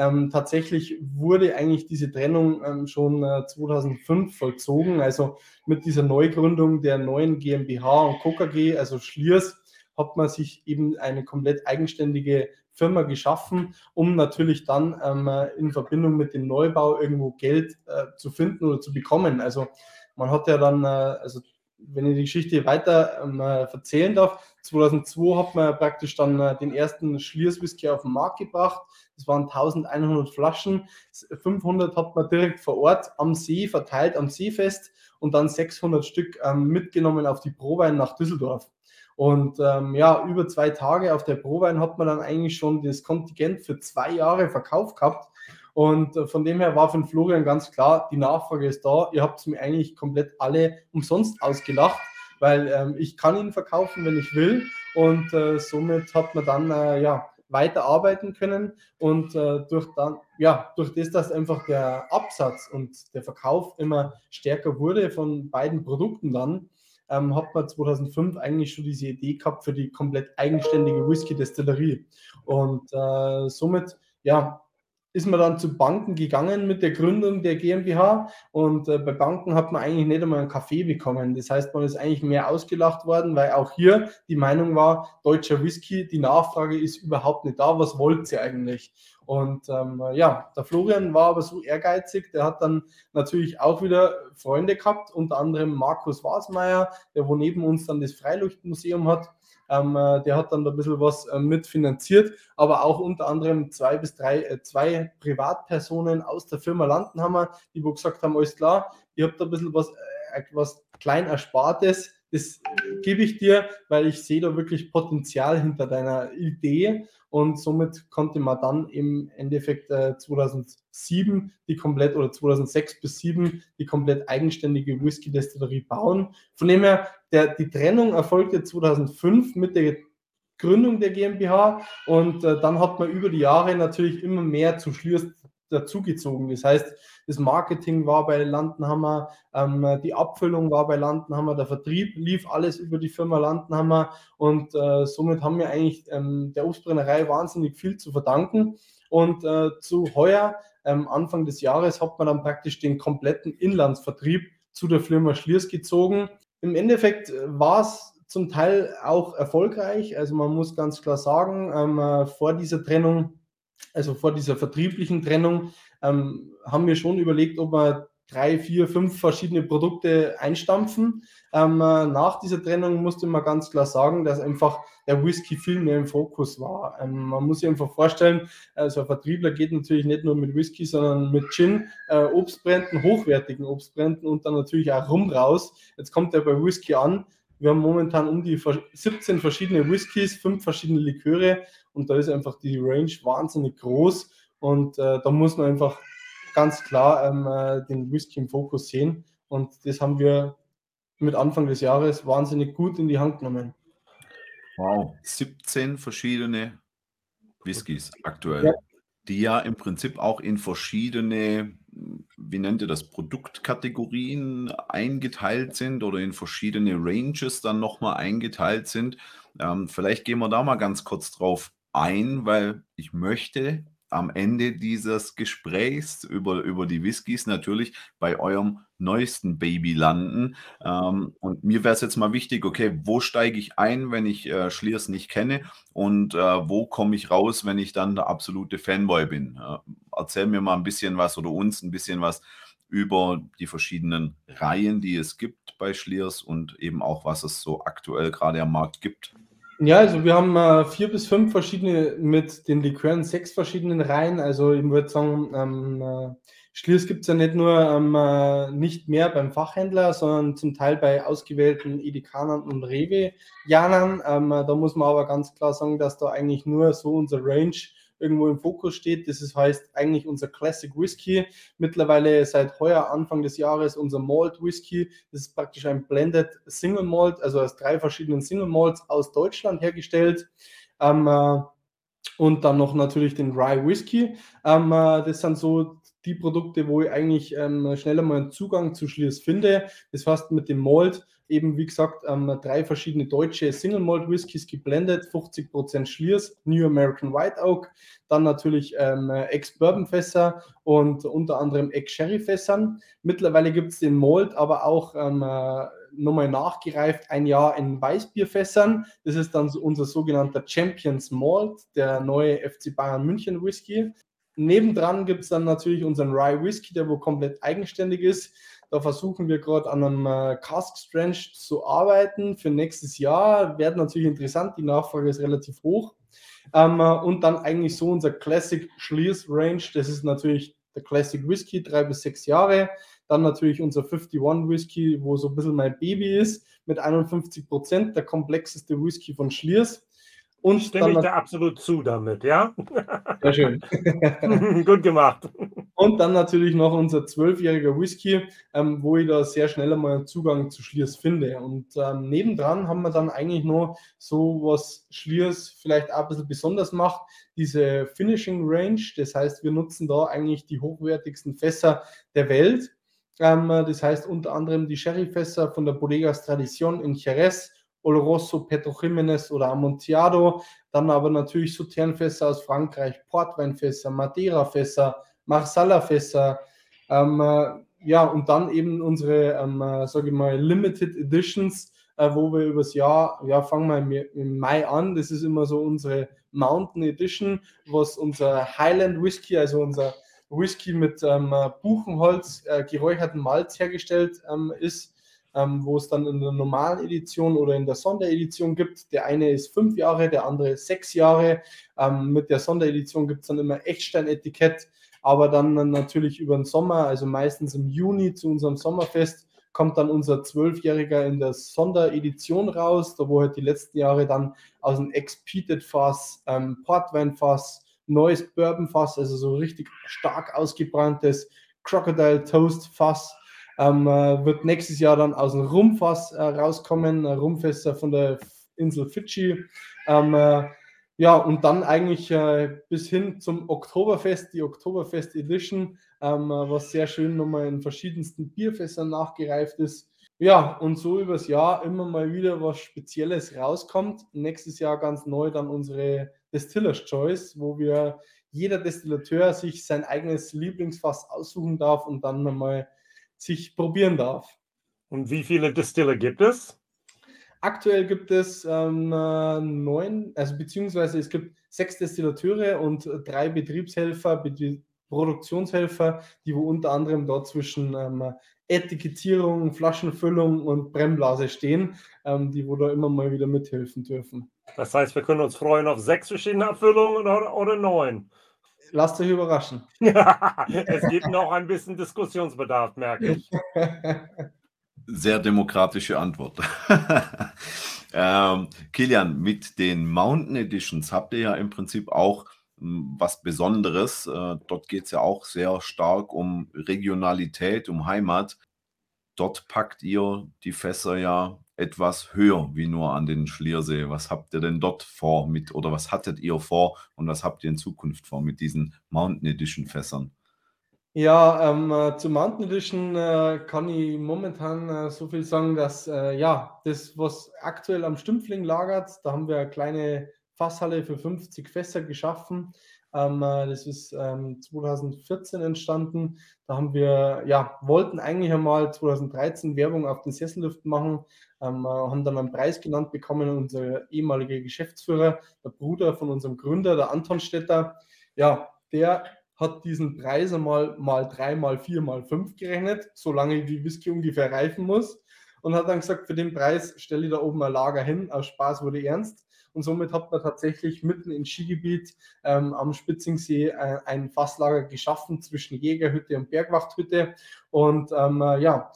Ähm, tatsächlich wurde eigentlich diese Trennung ähm, schon äh, 2005 vollzogen. Also mit dieser Neugründung der neuen GmbH und KKG, also Schliers, hat man sich eben eine komplett eigenständige Firma geschaffen, um natürlich dann ähm, in Verbindung mit dem Neubau irgendwo Geld äh, zu finden oder zu bekommen. Also man hat ja dann, äh, also wenn ich die Geschichte weiter ähm, äh, erzählen darf, 2002 hat man praktisch dann äh, den ersten Schliers Whisky auf den Markt gebracht. Das waren 1100 Flaschen. 500 hat man direkt vor Ort am See verteilt, am Seefest und dann 600 Stück ähm, mitgenommen auf die Prowein nach Düsseldorf. Und ähm, ja, über zwei Tage auf der Prowein hat man dann eigentlich schon das Kontingent für zwei Jahre verkauft gehabt. Und äh, von dem her war von Florian ganz klar, die Nachfrage ist da. Ihr habt es mir eigentlich komplett alle umsonst ausgelacht, weil ähm, ich kann ihn verkaufen, wenn ich will. Und äh, somit hat man dann äh, ja weiter arbeiten können und äh, durch dann ja durch das, dass einfach der Absatz und der Verkauf immer stärker wurde von beiden Produkten dann, ähm, hat man 2005 eigentlich schon diese Idee gehabt für die komplett eigenständige Whisky-Destillerie und äh, somit ja ist man dann zu Banken gegangen mit der Gründung der GmbH. Und äh, bei Banken hat man eigentlich nicht einmal einen Kaffee bekommen. Das heißt, man ist eigentlich mehr ausgelacht worden, weil auch hier die Meinung war, deutscher Whisky, die Nachfrage ist überhaupt nicht da, was wollt ihr eigentlich? Und ähm, ja, der Florian war aber so ehrgeizig, der hat dann natürlich auch wieder Freunde gehabt, unter anderem Markus Wasmeier, der wo neben uns dann das Freilichtmuseum hat ähm, äh, der hat dann da ein bisschen was äh, mitfinanziert, aber auch unter anderem zwei bis drei, äh, zwei Privatpersonen aus der Firma Landenhammer, die wo gesagt haben, alles klar, ihr habt da ein bisschen was, äh, was klein Erspartes, das gebe ich dir, weil ich sehe da wirklich Potenzial hinter deiner Idee und somit konnte man dann im Endeffekt äh, 2007 die komplett oder 2006 bis 2007 die komplett eigenständige Whisky-Destillerie bauen. Von dem her, der, die Trennung erfolgte 2005 mit der Gründung der GmbH und äh, dann hat man über die Jahre natürlich immer mehr zu Schliers dazugezogen. Das heißt, das Marketing war bei Landenhammer, ähm, die Abfüllung war bei Landenhammer, der Vertrieb lief alles über die Firma Landenhammer und äh, somit haben wir eigentlich ähm, der Obstbrennerei wahnsinnig viel zu verdanken. Und äh, zu heuer, ähm, Anfang des Jahres, hat man dann praktisch den kompletten Inlandsvertrieb zu der Firma Schliers gezogen. Im Endeffekt äh, war es zum Teil auch erfolgreich. Also man muss ganz klar sagen, ähm, äh, vor dieser Trennung also vor dieser vertrieblichen Trennung, ähm, haben wir schon überlegt, ob wir drei, vier, fünf verschiedene Produkte einstampfen. Ähm, äh, nach dieser Trennung musste man ganz klar sagen, dass einfach der Whisky viel mehr im Fokus war. Ähm, man muss sich einfach vorstellen, also ein Vertriebler geht natürlich nicht nur mit Whisky, sondern mit Gin, äh, Obstbränden, hochwertigen Obstbränden und dann natürlich auch Rum raus. Jetzt kommt er bei Whisky an. Wir haben momentan um die 17 verschiedene Whiskys, fünf verschiedene Liköre und da ist einfach die Range wahnsinnig groß und äh, da muss man einfach ganz klar ähm, äh, den Whisky im Fokus sehen und das haben wir mit Anfang des Jahres wahnsinnig gut in die Hand genommen. Wow, 17 verschiedene Whiskys aktuell, ja. die ja im Prinzip auch in verschiedene, wie nennt ihr das, Produktkategorien eingeteilt sind oder in verschiedene Ranges dann nochmal eingeteilt sind. Ähm, vielleicht gehen wir da mal ganz kurz drauf ein, weil ich möchte am Ende dieses Gesprächs über, über die Whiskys natürlich bei eurem neuesten Baby landen. Ähm, und mir wäre es jetzt mal wichtig, okay, wo steige ich ein, wenn ich äh, Schliers nicht kenne und äh, wo komme ich raus, wenn ich dann der absolute Fanboy bin? Äh, erzähl mir mal ein bisschen was oder uns ein bisschen was über die verschiedenen Reihen, die es gibt bei Schliers und eben auch, was es so aktuell gerade am Markt gibt. Ja, also wir haben äh, vier bis fünf verschiedene mit den Likören, sechs verschiedenen Reihen. Also ich würde sagen, ähm, äh, Schliers gibt es ja nicht nur ähm, äh, nicht mehr beim Fachhändler, sondern zum Teil bei ausgewählten Edikanern und Rewe-Janern. Ähm, äh, da muss man aber ganz klar sagen, dass da eigentlich nur so unser Range irgendwo im Fokus steht. Das ist, heißt eigentlich unser Classic Whisky. Mittlerweile seit heuer, Anfang des Jahres, unser Malt Whisky. Das ist praktisch ein Blended Single Malt, also aus drei verschiedenen Single Malts aus Deutschland hergestellt. Ähm, äh, und dann noch natürlich den Rye Whisky. Ähm, äh, das sind so die Produkte, wo ich eigentlich ähm, schneller mal einen Zugang zu Schliers finde. Das heißt, mit dem Malt eben, wie gesagt, ähm, drei verschiedene deutsche Single Malt Whiskys geblendet, 50% Schliers, New American White Oak, dann natürlich ähm, Ex-Bourbon-Fässer und unter anderem Ex-Sherry-Fässern. Mittlerweile gibt es den Malt, aber auch ähm, äh, nochmal nachgereift, ein Jahr in Weißbierfässern. Das ist dann unser sogenannter Champions Malt, der neue FC Bayern München Whisky. Nebendran gibt es dann natürlich unseren Rye Whisky, der wo komplett eigenständig ist. Da versuchen wir gerade an einem äh, Cask Strength zu arbeiten für nächstes Jahr. Wird natürlich interessant, die Nachfrage ist relativ hoch. Ähm, äh, und dann eigentlich so unser Classic Schliers Range, das ist natürlich der Classic Whisky, drei bis sechs Jahre. Dann natürlich unser 51 Whisky, wo so ein bisschen mein Baby ist, mit 51 Prozent, der komplexeste Whisky von Schliers. Und Stimme ich da absolut zu damit, ja? [laughs] Sehr schön. [laughs] Gut gemacht. Und dann natürlich noch unser zwölfjähriger Whisky, ähm, wo ich da sehr schnell einmal einen Zugang zu Schliers finde. Und ähm, nebendran haben wir dann eigentlich noch so, was Schliers vielleicht auch ein bisschen besonders macht, diese Finishing Range. Das heißt, wir nutzen da eigentlich die hochwertigsten Fässer der Welt. Ähm, das heißt unter anderem die Sherryfässer von der Bodegas Tradition in Jerez Oloroso, Petro Jiménez oder Amontillado. Dann aber natürlich Sauternfässer aus Frankreich, Portweinfässer, Madeira-Fässer, Marsala-Fässer. Ähm, äh, ja, und dann eben unsere, ähm, äh, sage ich mal, Limited Editions, äh, wo wir übers Jahr, ja, fangen wir im Mai an. Das ist immer so unsere Mountain Edition, was unser Highland Whisky, also unser Whisky mit ähm, Buchenholz, äh, geräucherten Malz hergestellt ähm, ist ähm, wo es dann in der normalen Edition oder in der Sonderedition gibt. Der eine ist fünf Jahre, der andere sechs Jahre. Ähm, mit der Sonderedition gibt es dann immer Echtstein-Etikett, aber dann natürlich über den Sommer, also meistens im Juni zu unserem Sommerfest, kommt dann unser Zwölfjähriger in der Sonderedition raus, da wo halt die letzten Jahre dann aus dem Expeated-Fass, ähm, Portwein-Fass, neues Bourbon-Fass, also so richtig stark ausgebranntes Crocodile Toast-Fass ähm, äh, wird nächstes Jahr dann aus dem Rumfass äh, rauskommen, äh, Rumfässer von der Insel Fidschi. Ähm, äh, ja, und dann eigentlich äh, bis hin zum Oktoberfest, die Oktoberfest Edition, ähm, äh, was sehr schön nochmal in verschiedensten Bierfässern nachgereift ist. Ja, und so übers Jahr immer mal wieder was Spezielles rauskommt. Nächstes Jahr ganz neu dann unsere Distillers Choice, wo wir jeder Destillateur sich sein eigenes Lieblingsfass aussuchen darf und dann nochmal sich probieren darf. Und wie viele Distiller gibt es? Aktuell gibt es ähm, äh, neun, also beziehungsweise es gibt sechs Destillateure und drei Betriebshelfer, Produktionshelfer, die wo unter anderem dort zwischen ähm, Etikettierung, Flaschenfüllung und Brennblase stehen, ähm, die wo da immer mal wieder mithelfen dürfen. Das heißt, wir können uns freuen auf sechs verschiedene Abfüllungen oder, oder neun lasst euch überraschen. [laughs] [laughs] es gibt noch ein bisschen Diskussionsbedarf, merke ich. Sehr demokratische Antwort. [laughs] ähm, Kilian, mit den Mountain Editions habt ihr ja im Prinzip auch hm, was Besonderes. Äh, dort geht es ja auch sehr stark um Regionalität, um Heimat. Dort packt ihr die Fässer ja etwas höher wie nur an den Schliersee. Was habt ihr denn dort vor mit oder was hattet ihr vor und was habt ihr in Zukunft vor mit diesen Mountain Edition Fässern? Ja, ähm, äh, zu Mountain Edition äh, kann ich momentan äh, so viel sagen, dass äh, ja, das, was aktuell am Stümpfling lagert, da haben wir eine kleine Fasshalle für 50 Fässer geschaffen. Ähm, äh, das ist ähm, 2014 entstanden. Da haben wir, ja, wollten eigentlich einmal 2013 Werbung auf den Sessellift machen, ähm, äh, haben dann einen Preis genannt bekommen, unser ehemaliger Geschäftsführer, der Bruder von unserem Gründer, der Anton Stetter. Ja, der hat diesen Preis einmal mal drei, mal vier, mal fünf gerechnet, solange die Whisky ungefähr reifen muss. Und hat dann gesagt, für den Preis stelle ich da oben ein Lager hin, aus Spaß wurde ernst. Und somit hat man tatsächlich mitten im Skigebiet ähm, am Spitzingsee äh, ein Fasslager geschaffen zwischen Jägerhütte und Bergwachthütte. Und ähm, äh, ja,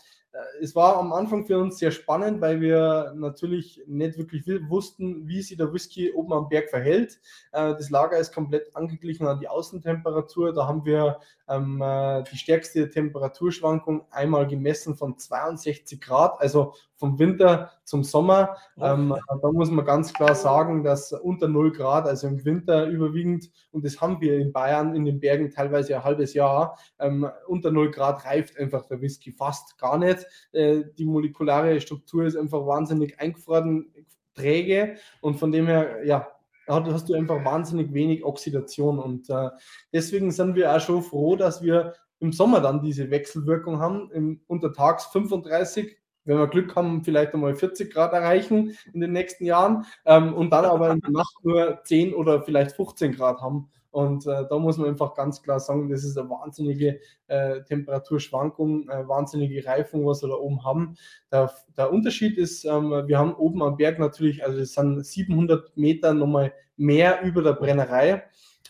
es war am Anfang für uns sehr spannend, weil wir natürlich nicht wirklich wussten, wie sich der Whisky oben am Berg verhält. Äh, das Lager ist komplett angeglichen an die Außentemperatur. Da haben wir ähm, äh, die stärkste Temperaturschwankung einmal gemessen von 62 Grad, also vom Winter zum Sommer. Ähm, da muss man ganz klar sagen, dass unter 0 Grad, also im Winter überwiegend, und das haben wir in Bayern in den Bergen teilweise ein halbes Jahr, ähm, unter 0 Grad reift einfach der Whisky fast gar nicht. Äh, die molekulare Struktur ist einfach wahnsinnig eingefroren, träge und von dem her, ja, hast du einfach wahnsinnig wenig Oxidation. Und äh, deswegen sind wir auch schon froh, dass wir im Sommer dann diese Wechselwirkung haben, im, untertags 35, wenn wir Glück haben, vielleicht einmal 40 Grad erreichen in den nächsten Jahren ähm, und dann aber in der Nacht nur 10 oder vielleicht 15 Grad haben. Und äh, da muss man einfach ganz klar sagen, das ist eine wahnsinnige äh, Temperaturschwankung, äh, wahnsinnige Reifung, was wir da oben haben. Der, der Unterschied ist, ähm, wir haben oben am Berg natürlich, also es sind 700 Meter nochmal mehr über der Brennerei.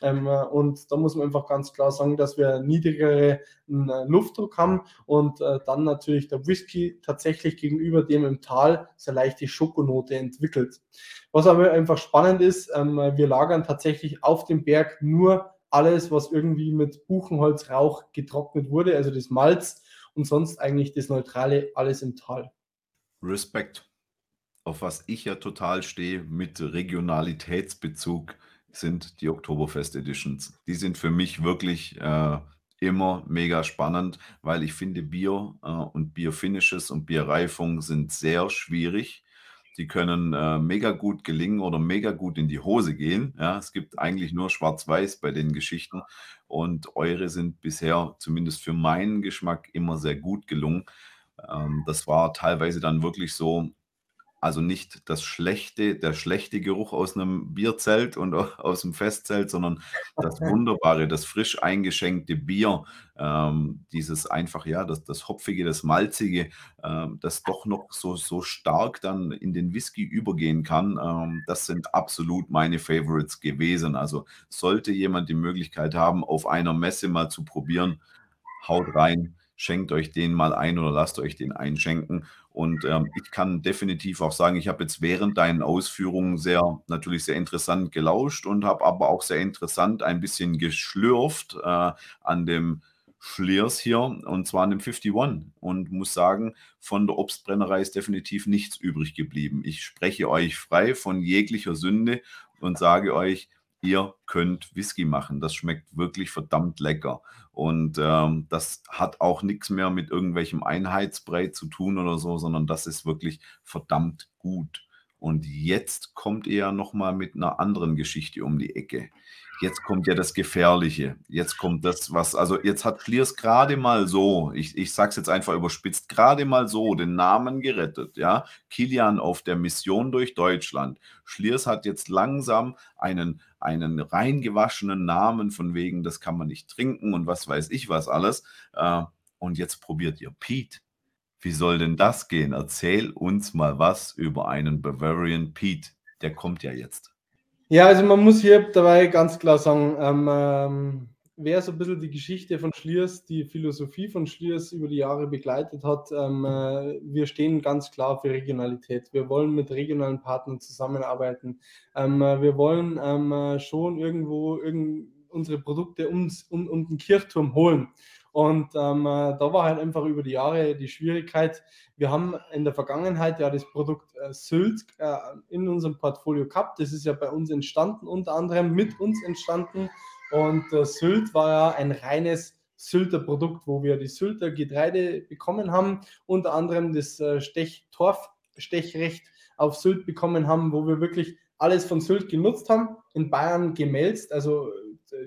Ähm, und da muss man einfach ganz klar sagen, dass wir niedrigeren Luftdruck haben und äh, dann natürlich der Whisky tatsächlich gegenüber dem im Tal sehr leichte Schokonote entwickelt. Was aber einfach spannend ist, ähm, wir lagern tatsächlich auf dem Berg nur alles, was irgendwie mit Buchenholzrauch getrocknet wurde, also das Malz und sonst eigentlich das Neutrale, alles im Tal. Respekt. Auf was ich ja total stehe mit Regionalitätsbezug sind die Oktoberfest Editions. Die sind für mich wirklich äh, immer mega spannend, weil ich finde, Bier äh, und Bierfinishes und Bierreifung sind sehr schwierig. Die können äh, mega gut gelingen oder mega gut in die Hose gehen. Ja, es gibt eigentlich nur Schwarz-Weiß bei den Geschichten und eure sind bisher zumindest für meinen Geschmack immer sehr gut gelungen. Ähm, das war teilweise dann wirklich so, also nicht das schlechte, der schlechte Geruch aus einem Bierzelt und aus dem Festzelt, sondern das [laughs] wunderbare, das frisch eingeschenkte Bier, ähm, dieses einfach, ja, das, das Hopfige, das Malzige, ähm, das doch noch so, so stark dann in den Whisky übergehen kann. Ähm, das sind absolut meine Favorites gewesen. Also sollte jemand die Möglichkeit haben, auf einer Messe mal zu probieren, haut rein schenkt euch den mal ein oder lasst euch den einschenken. Und ähm, ich kann definitiv auch sagen, ich habe jetzt während deinen Ausführungen sehr, natürlich sehr interessant gelauscht und habe aber auch sehr interessant ein bisschen geschlürft äh, an dem Schliers hier und zwar an dem 51 und muss sagen, von der Obstbrennerei ist definitiv nichts übrig geblieben. Ich spreche euch frei von jeglicher Sünde und sage euch, ihr könnt Whisky machen. Das schmeckt wirklich verdammt lecker. Und ähm, das hat auch nichts mehr mit irgendwelchem Einheitsbrei zu tun oder so, sondern das ist wirklich verdammt gut. Und jetzt kommt er nochmal mit einer anderen Geschichte um die Ecke. Jetzt kommt ja das Gefährliche. Jetzt kommt das, was, also jetzt hat Schliers gerade mal so, ich, ich sag's jetzt einfach überspitzt, gerade mal so den Namen gerettet, ja. Kilian auf der Mission durch Deutschland. Schliers hat jetzt langsam einen, einen reingewaschenen Namen von wegen, das kann man nicht trinken und was weiß ich was alles. Äh, und jetzt probiert ihr Pete. Wie soll denn das gehen? Erzähl uns mal was über einen Bavarian Pete. Der kommt ja jetzt. Ja, also man muss hier dabei ganz klar sagen, ähm, ähm, wer so ein bisschen die Geschichte von Schliers, die Philosophie von Schliers über die Jahre begleitet hat, ähm, äh, wir stehen ganz klar für Regionalität. Wir wollen mit regionalen Partnern zusammenarbeiten. Ähm, äh, wir wollen ähm, äh, schon irgendwo irgend unsere Produkte ums, um, um den Kirchturm holen. Und ähm, äh, da war halt einfach über die Jahre die Schwierigkeit. Wir haben in der Vergangenheit ja das Produkt äh, Sylt äh, in unserem Portfolio gehabt. Das ist ja bei uns entstanden, unter anderem mit uns entstanden. Und äh, Sylt war ja ein reines Sylter Produkt, wo wir die Sylter Getreide bekommen haben, unter anderem das äh, Stech Torfstechrecht auf Sylt bekommen haben, wo wir wirklich alles von Sylt genutzt haben, in Bayern gemälzt, also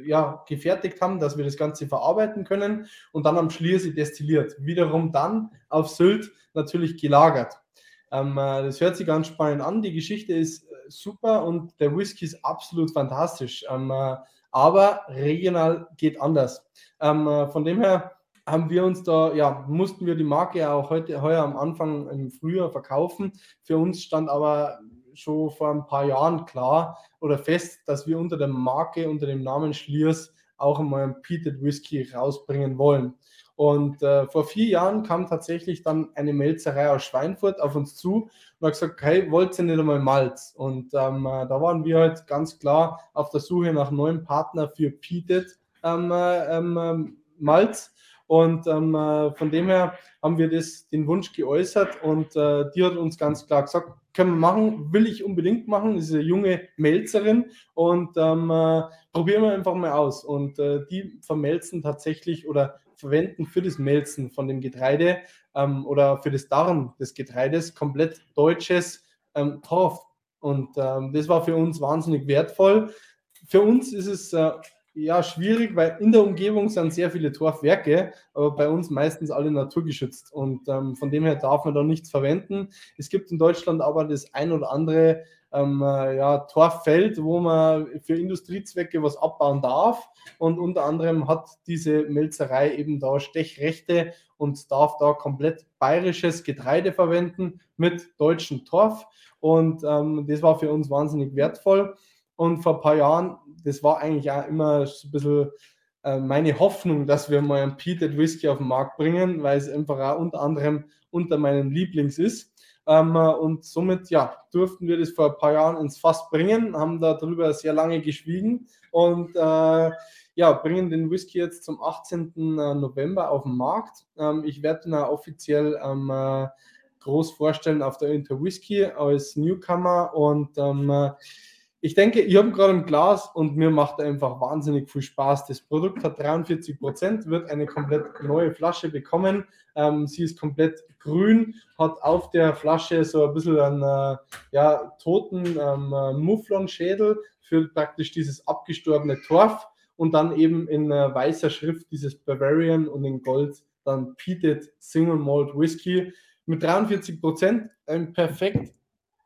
ja, gefertigt haben, dass wir das Ganze verarbeiten können und dann am Schliersee destilliert. Wiederum dann auf Sylt natürlich gelagert. Ähm, äh, das hört sich ganz spannend an. Die Geschichte ist äh, super und der Whisky ist absolut fantastisch. Ähm, äh, aber regional geht anders. Ähm, äh, von dem her haben wir uns da, ja, mussten wir die Marke auch heute, heuer am Anfang im Frühjahr verkaufen. Für uns stand aber schon vor ein paar Jahren klar oder fest, dass wir unter der Marke, unter dem Namen Schliers auch einmal einen Peated Whisky rausbringen wollen. Und äh, vor vier Jahren kam tatsächlich dann eine Melzerei aus Schweinfurt auf uns zu und hat gesagt, hey, wollt ihr nicht einmal Malz? Und ähm, äh, da waren wir halt ganz klar auf der Suche nach neuen Partner für Peated ähm, äh, ähm, Malz. Und ähm, äh, von dem her haben wir das, den Wunsch geäußert und äh, die hat uns ganz klar gesagt, können wir machen, will ich unbedingt machen. Das ist eine junge Melzerin und ähm, äh, probieren wir einfach mal aus. Und äh, die vermelzen tatsächlich oder verwenden für das Melzen von dem Getreide ähm, oder für das Darm des Getreides komplett deutsches ähm, Torf. Und ähm, das war für uns wahnsinnig wertvoll. Für uns ist es äh, ja schwierig, weil in der Umgebung sind sehr viele Torfwerke, aber bei uns meistens alle naturgeschützt. Und ähm, von dem her darf man da nichts verwenden. Es gibt in Deutschland aber das ein oder andere ähm, äh, ja, Torffeld, wo man für Industriezwecke was abbauen darf. Und unter anderem hat diese Melzerei eben da Stechrechte und darf da komplett bayerisches Getreide verwenden mit deutschem Torf. Und ähm, das war für uns wahnsinnig wertvoll. Und vor ein paar Jahren, das war eigentlich auch immer so ein bisschen äh, meine Hoffnung, dass wir mal ein Peated Whisky auf den Markt bringen, weil es einfach auch unter anderem unter meinen Lieblings ist. Ähm, und somit ja, durften wir das vor ein paar Jahren ins Fass bringen, haben darüber sehr lange geschwiegen und äh, ja, bringen den Whisky jetzt zum 18. Äh, November auf den Markt. Ähm, ich werde ihn offiziell ähm, äh, groß vorstellen auf der Inter Whisky als Newcomer und ähm, äh, ich denke, ich habe gerade ein Glas und mir macht einfach wahnsinnig viel Spaß. Das Produkt hat 43 Prozent, wird eine komplett neue Flasche bekommen. Ähm, sie ist komplett grün, hat auf der Flasche so ein bisschen einen äh, ja, toten ähm, äh, Mufflon-Schädel für praktisch dieses abgestorbene Torf und dann eben in äh, weißer Schrift dieses Bavarian und in Gold dann Peated Single Malt Whisky mit 43 Prozent. Ein perfekt,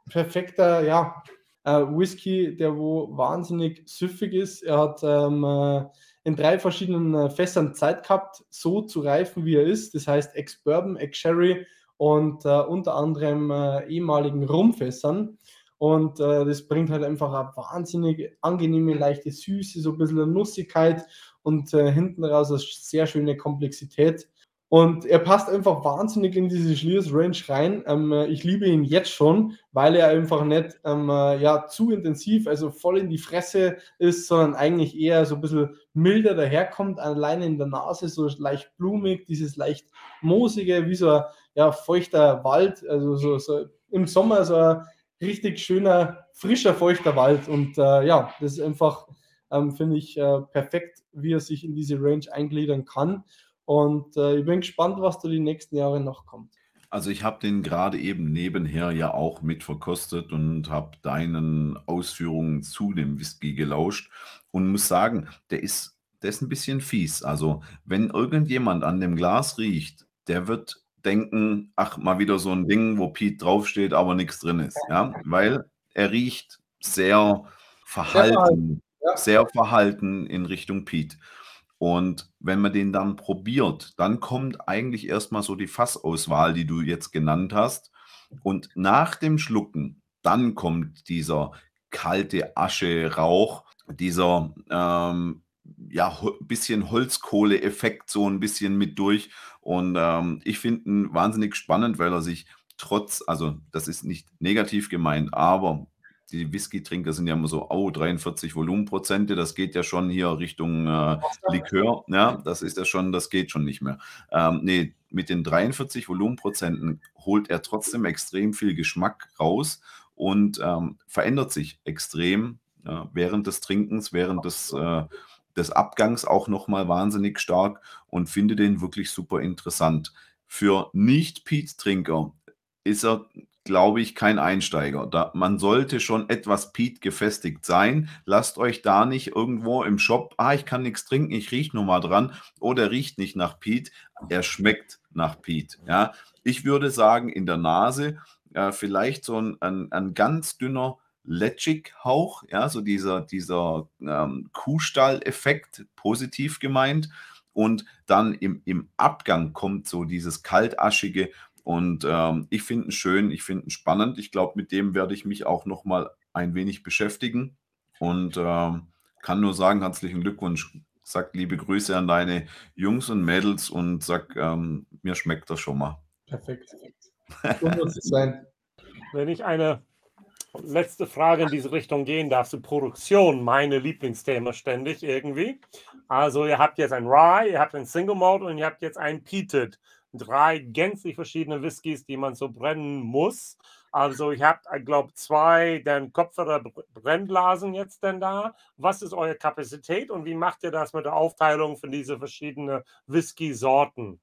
perfekter, ja, äh, Whisky, der wo wahnsinnig süffig ist. Er hat ähm, äh, in drei verschiedenen äh, Fässern Zeit gehabt, so zu reifen, wie er ist. Das heißt Ex-Bourbon, Ex-Sherry und äh, unter anderem äh, ehemaligen Rumfässern. Und äh, das bringt halt einfach eine wahnsinnig angenehme, leichte Süße, so ein bisschen Nussigkeit und hinten raus eine sehr schöne Komplexität. Und er passt einfach wahnsinnig in diese Schliers Range rein. Ähm, äh, ich liebe ihn jetzt schon, weil er einfach nicht ähm, äh, ja, zu intensiv, also voll in die Fresse ist, sondern eigentlich eher so ein bisschen milder daherkommt, alleine in der Nase, so leicht blumig, dieses leicht moosige, wie so ein ja, feuchter Wald, also so, so im Sommer so ein richtig schöner, frischer, feuchter Wald. Und äh, ja, das ist einfach, ähm, finde ich, äh, perfekt, wie er sich in diese Range eingliedern kann. Und äh, ich bin gespannt, was da die nächsten Jahre noch kommt. Also ich habe den gerade eben nebenher ja auch mit verkostet und habe deinen Ausführungen zu dem Whisky gelauscht und muss sagen, der ist, der ist ein bisschen fies. Also wenn irgendjemand an dem Glas riecht, der wird denken, ach, mal wieder so ein Ding, wo Pete draufsteht, aber nichts drin ist. Ja, weil er riecht sehr verhalten, sehr verhalten in Richtung Pete. Und wenn man den dann probiert, dann kommt eigentlich erstmal so die Fassauswahl, die du jetzt genannt hast. Und nach dem Schlucken, dann kommt dieser kalte Asche-Rauch, dieser ähm, ja, bisschen Holzkohle-Effekt so ein bisschen mit durch. Und ähm, ich finde ihn wahnsinnig spannend, weil er sich trotz, also das ist nicht negativ gemeint, aber die Whisky-Trinker sind ja immer so, oh, 43 Volumenprozente, das geht ja schon hier Richtung äh, Likör. Ja, das ist ja schon, das geht schon nicht mehr. Ähm, nee, mit den 43 Volumenprozenten holt er trotzdem extrem viel Geschmack raus und ähm, verändert sich extrem ja, während des Trinkens, während des, äh, des Abgangs auch nochmal wahnsinnig stark und finde den wirklich super interessant. Für Nicht-Peat-Trinker ist er glaube ich, kein Einsteiger. Da, man sollte schon etwas Peat gefestigt sein. Lasst euch da nicht irgendwo im Shop, ah, ich kann nichts trinken, ich rieche nur mal dran. Oder riecht nicht nach Peat. Er schmeckt nach Peat. Ja? Ich würde sagen, in der Nase äh, vielleicht so ein, ein, ein ganz dünner Letschig-Hauch, ja, so dieser, dieser ähm, Kuhstall-Effekt, positiv gemeint. Und dann im, im Abgang kommt so dieses kaltaschige, und ähm, ich finde ihn schön, ich finde ihn spannend. Ich glaube, mit dem werde ich mich auch noch mal ein wenig beschäftigen und ähm, kann nur sagen, herzlichen Glückwunsch. Sag liebe Grüße an deine Jungs und Mädels und sag, ähm, mir schmeckt das schon mal. Perfekt. [laughs] So muss es sein. Wenn ich eine letzte Frage in diese Richtung gehen darf, zu Produktion, meine Lieblingsthema ständig irgendwie. Also ihr habt jetzt ein Rye, ihr habt ein Single Malt und ihr habt jetzt ein Peated drei gänzlich verschiedene Whiskys, die man so brennen muss. Also ich habe, ich glaube, zwei dann Kopfhörer Brennblasen jetzt denn da. Was ist eure Kapazität und wie macht ihr das mit der Aufteilung von diesen verschiedenen Whisky-Sorten?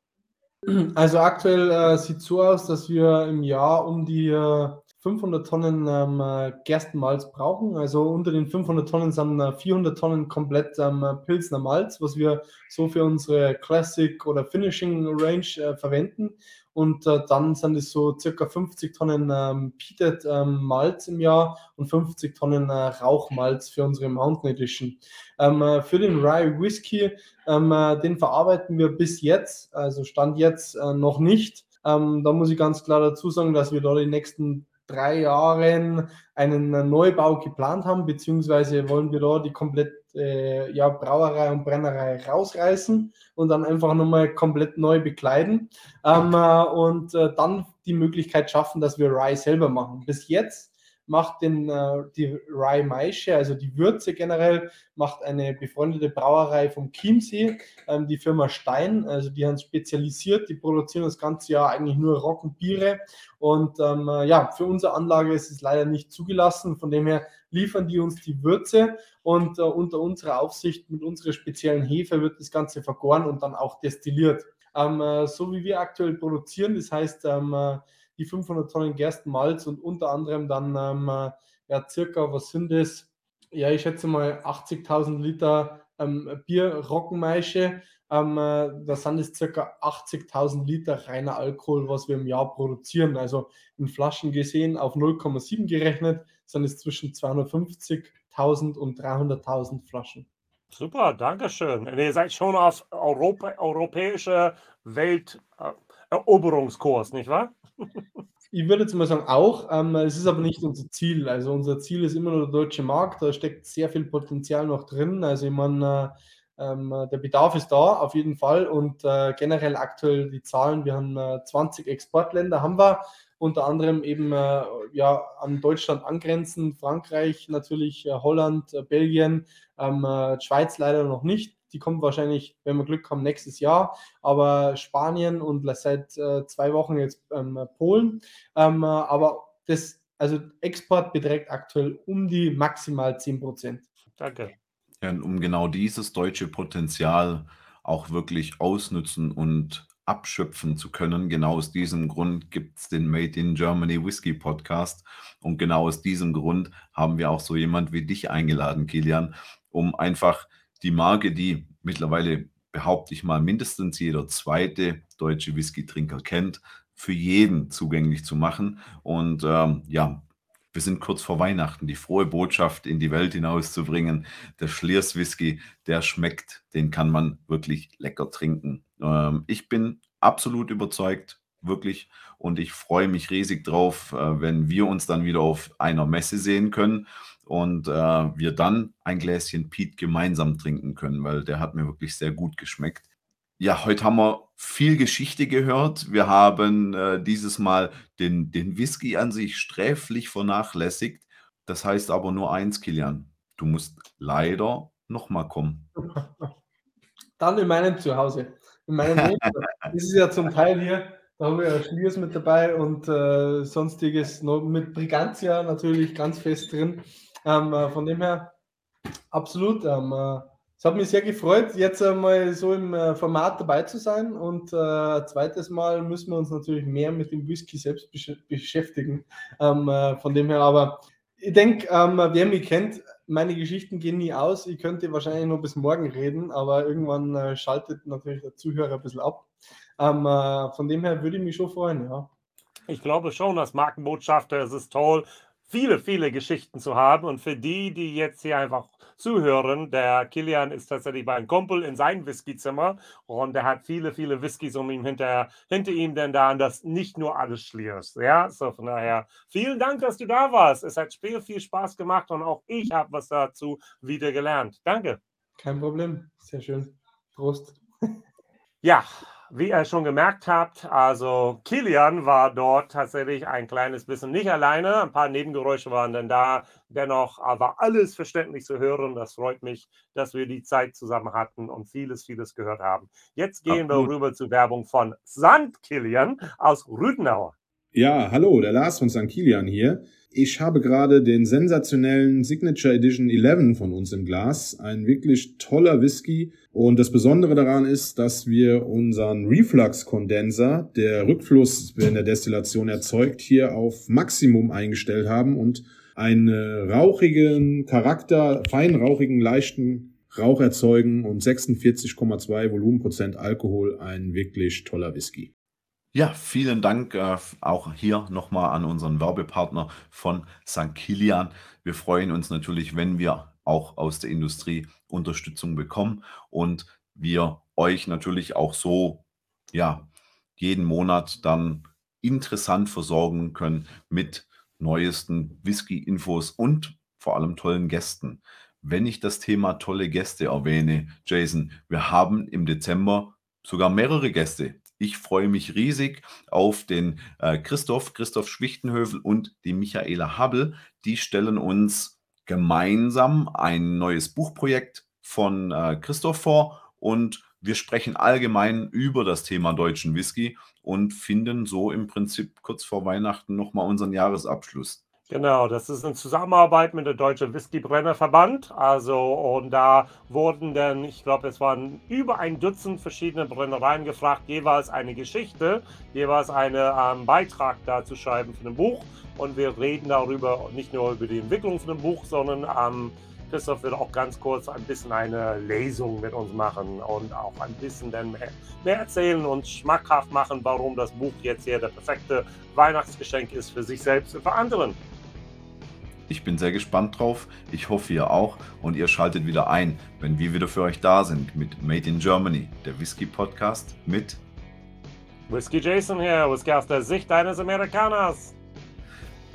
Also aktuell äh, sieht so aus, dass wir im Jahr um die äh, 500 Tonnen ähm, äh, Gerstenmalz brauchen. Also unter den 500 Tonnen sind 400 äh, Tonnen komplett ähm, Pilsner Malz, was wir so für unsere Classic oder Finishing Range äh, verwenden. Und äh, dann sind es so circa 50 Tonnen ähm, Peated ähm, Malz im Jahr und 50 Tonnen äh, Rauchmalz für unsere Mountain Edition. Ähm, äh, für den Rye Whisky, ähm, den verarbeiten wir bis jetzt, also Stand jetzt noch nicht. Ähm, da muss ich ganz klar dazu sagen, dass wir da die nächsten drei Jahren einen Neubau geplant haben, beziehungsweise wollen wir da die komplette äh, ja, Brauerei und Brennerei rausreißen und dann einfach nochmal komplett neu bekleiden ähm, äh, und äh, dann die Möglichkeit schaffen, dass wir Rye selber machen. Bis jetzt macht den, äh, die Rye Maische, also die Würze generell, macht eine befreundete Brauerei vom Chiemsee, ähm, die Firma Stein. Also die haben spezialisiert, die produzieren das ganze Jahr eigentlich nur Roggenbiere. Und ähm, äh, ja, für unsere Anlage ist es leider nicht zugelassen. Von dem her liefern die uns die Würze und äh, unter unserer Aufsicht mit unserer speziellen Hefe wird das Ganze vergoren und dann auch destilliert. Ähm, äh, so wie wir aktuell produzieren, das heißt, ähm, äh, die 500 Tonnen Gerstenmalz und unter anderem dann ähm, äh, ja, circa, was sind das? Ja, ich schätze mal 80.000 Liter ähm, Bier Roggenmeische. Ähm, äh, da sind es circa 80.000 Liter reiner Alkohol, was wir im Jahr produzieren. Also in Flaschen gesehen auf 0,7 gerechnet sind es zwischen 250.000 und 300.000 Flaschen. Super, danke schön. Ihr seid schon auf Europa, europäischer Welteroberungskurs, nicht wahr? Ich würde jetzt mal sagen, auch. Ähm, es ist aber nicht unser Ziel. Also unser Ziel ist immer nur der deutsche Markt. Da steckt sehr viel Potenzial noch drin. Also ich meine, ähm, der Bedarf ist da auf jeden Fall und äh, generell aktuell die Zahlen. Wir haben äh, 20 Exportländer, haben wir unter anderem eben äh, ja, an Deutschland angrenzen, Frankreich natürlich, äh, Holland, äh, Belgien, ähm, äh, Schweiz leider noch nicht. Die kommt wahrscheinlich, wenn wir Glück haben, nächstes Jahr. Aber Spanien und seit äh, zwei Wochen jetzt ähm, Polen. Ähm, aber das, also Export beträgt aktuell um die maximal 10 Prozent. Danke. Ja, und um genau dieses deutsche Potenzial auch wirklich ausnutzen und abschöpfen zu können. Genau aus diesem Grund gibt es den Made in Germany Whisky Podcast. Und genau aus diesem Grund haben wir auch so jemand wie dich eingeladen, Kilian, um einfach die Marke, die mittlerweile, behaupte ich mal, mindestens jeder zweite deutsche Whisky-Trinker kennt, für jeden zugänglich zu machen. Und ähm, ja, wir sind kurz vor Weihnachten, die frohe Botschaft in die Welt hinauszubringen. Der Schliers Whisky, der schmeckt, den kann man wirklich lecker trinken. Ähm, ich bin absolut überzeugt, wirklich. Und ich freue mich riesig drauf, äh, wenn wir uns dann wieder auf einer Messe sehen können und äh, wir dann ein Gläschen Piet gemeinsam trinken können, weil der hat mir wirklich sehr gut geschmeckt. Ja, heute haben wir viel Geschichte gehört. Wir haben äh, dieses Mal den, den Whisky an sich sträflich vernachlässigt. Das heißt aber nur eins, Kilian. Du musst leider nochmal kommen. [laughs] Dann in meinem Zuhause. In meinem [laughs] Leben. Das ist ja zum Teil hier, da haben wir ja Schliers mit dabei und äh, sonstiges noch mit Brigantia natürlich ganz fest drin. Ähm, äh, von dem her, absolut. Ähm, äh, es hat mich sehr gefreut, jetzt einmal so im äh, Format dabei zu sein. Und äh, zweites Mal müssen wir uns natürlich mehr mit dem Whisky selbst besch beschäftigen. Ähm, äh, von dem her, aber ich denke, ähm, wer mich kennt, meine Geschichten gehen nie aus. Ich könnte wahrscheinlich nur bis morgen reden, aber irgendwann äh, schaltet natürlich der Zuhörer ein bisschen ab. Ähm, äh, von dem her würde ich mich schon freuen, ja. Ich glaube schon, als Markenbotschafter ist es toll, viele, viele Geschichten zu haben. Und für die, die jetzt hier einfach zuhören, der Kilian ist tatsächlich bei einem Kumpel in seinem Whiskyzimmer und er hat viele, viele Whiskys um ihn hinter, hinter ihm, denn da das nicht nur alles Schliers. Ja, so von daher vielen Dank, dass du da warst. Es hat viel, viel Spaß gemacht und auch ich habe was dazu wieder gelernt. Danke. Kein Problem. Sehr schön. Prost. Ja, wie ihr schon gemerkt habt, also Kilian war dort tatsächlich ein kleines bisschen nicht alleine. Ein paar Nebengeräusche waren dann da. Dennoch war alles verständlich zu hören. Das freut mich, dass wir die Zeit zusammen hatten und vieles, vieles gehört haben. Jetzt gehen Absolut. wir rüber zur Werbung von Sand Kilian aus Rüdenauer. Ja, hallo, der Lars von St. Kilian hier. Ich habe gerade den sensationellen Signature Edition 11 von uns im Glas. Ein wirklich toller Whisky. Und das Besondere daran ist, dass wir unseren Reflux-Kondenser, der Rückfluss in der Destillation erzeugt, hier auf Maximum eingestellt haben und einen rauchigen Charakter, fein rauchigen, leichten Rauch erzeugen und 46,2 Volumenprozent Alkohol. Ein wirklich toller Whisky. Ja, vielen Dank äh, auch hier nochmal an unseren Werbepartner von St. Kilian. Wir freuen uns natürlich, wenn wir auch aus der Industrie Unterstützung bekommen und wir euch natürlich auch so, ja, jeden Monat dann interessant versorgen können mit neuesten Whisky-Infos und vor allem tollen Gästen. Wenn ich das Thema tolle Gäste erwähne, Jason, wir haben im Dezember sogar mehrere Gäste. Ich freue mich riesig auf den äh, Christoph, Christoph Schwichtenhövel und die Michaela Habel. Die stellen uns gemeinsam ein neues Buchprojekt von äh, Christoph vor und wir sprechen allgemein über das Thema deutschen Whisky und finden so im Prinzip kurz vor Weihnachten nochmal unseren Jahresabschluss. Genau, das ist in Zusammenarbeit mit der Deutsche Whiskybrennerverband. Also, und da wurden dann, ich glaube, es waren über ein Dutzend verschiedene Brennereien gefragt, jeweils eine Geschichte, jeweils einen ähm, Beitrag dazu schreiben für ein Buch. Und wir reden darüber, nicht nur über die Entwicklung von dem Buch, sondern ähm, Christoph wird auch ganz kurz ein bisschen eine Lesung mit uns machen und auch ein bisschen dann mehr, mehr erzählen und schmackhaft machen, warum das Buch jetzt hier der perfekte Weihnachtsgeschenk ist für sich selbst und für anderen. Ich bin sehr gespannt drauf. Ich hoffe, ihr auch. Und ihr schaltet wieder ein, wenn wir wieder für euch da sind mit Made in Germany, der Whisky Podcast mit Whisky Jason hier, Whisky aus der Sicht eines Amerikaners.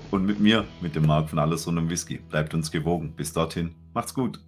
Und mit mir, mit dem Marc von Alles rund um Whisky. Bleibt uns gewogen. Bis dorthin, macht's gut.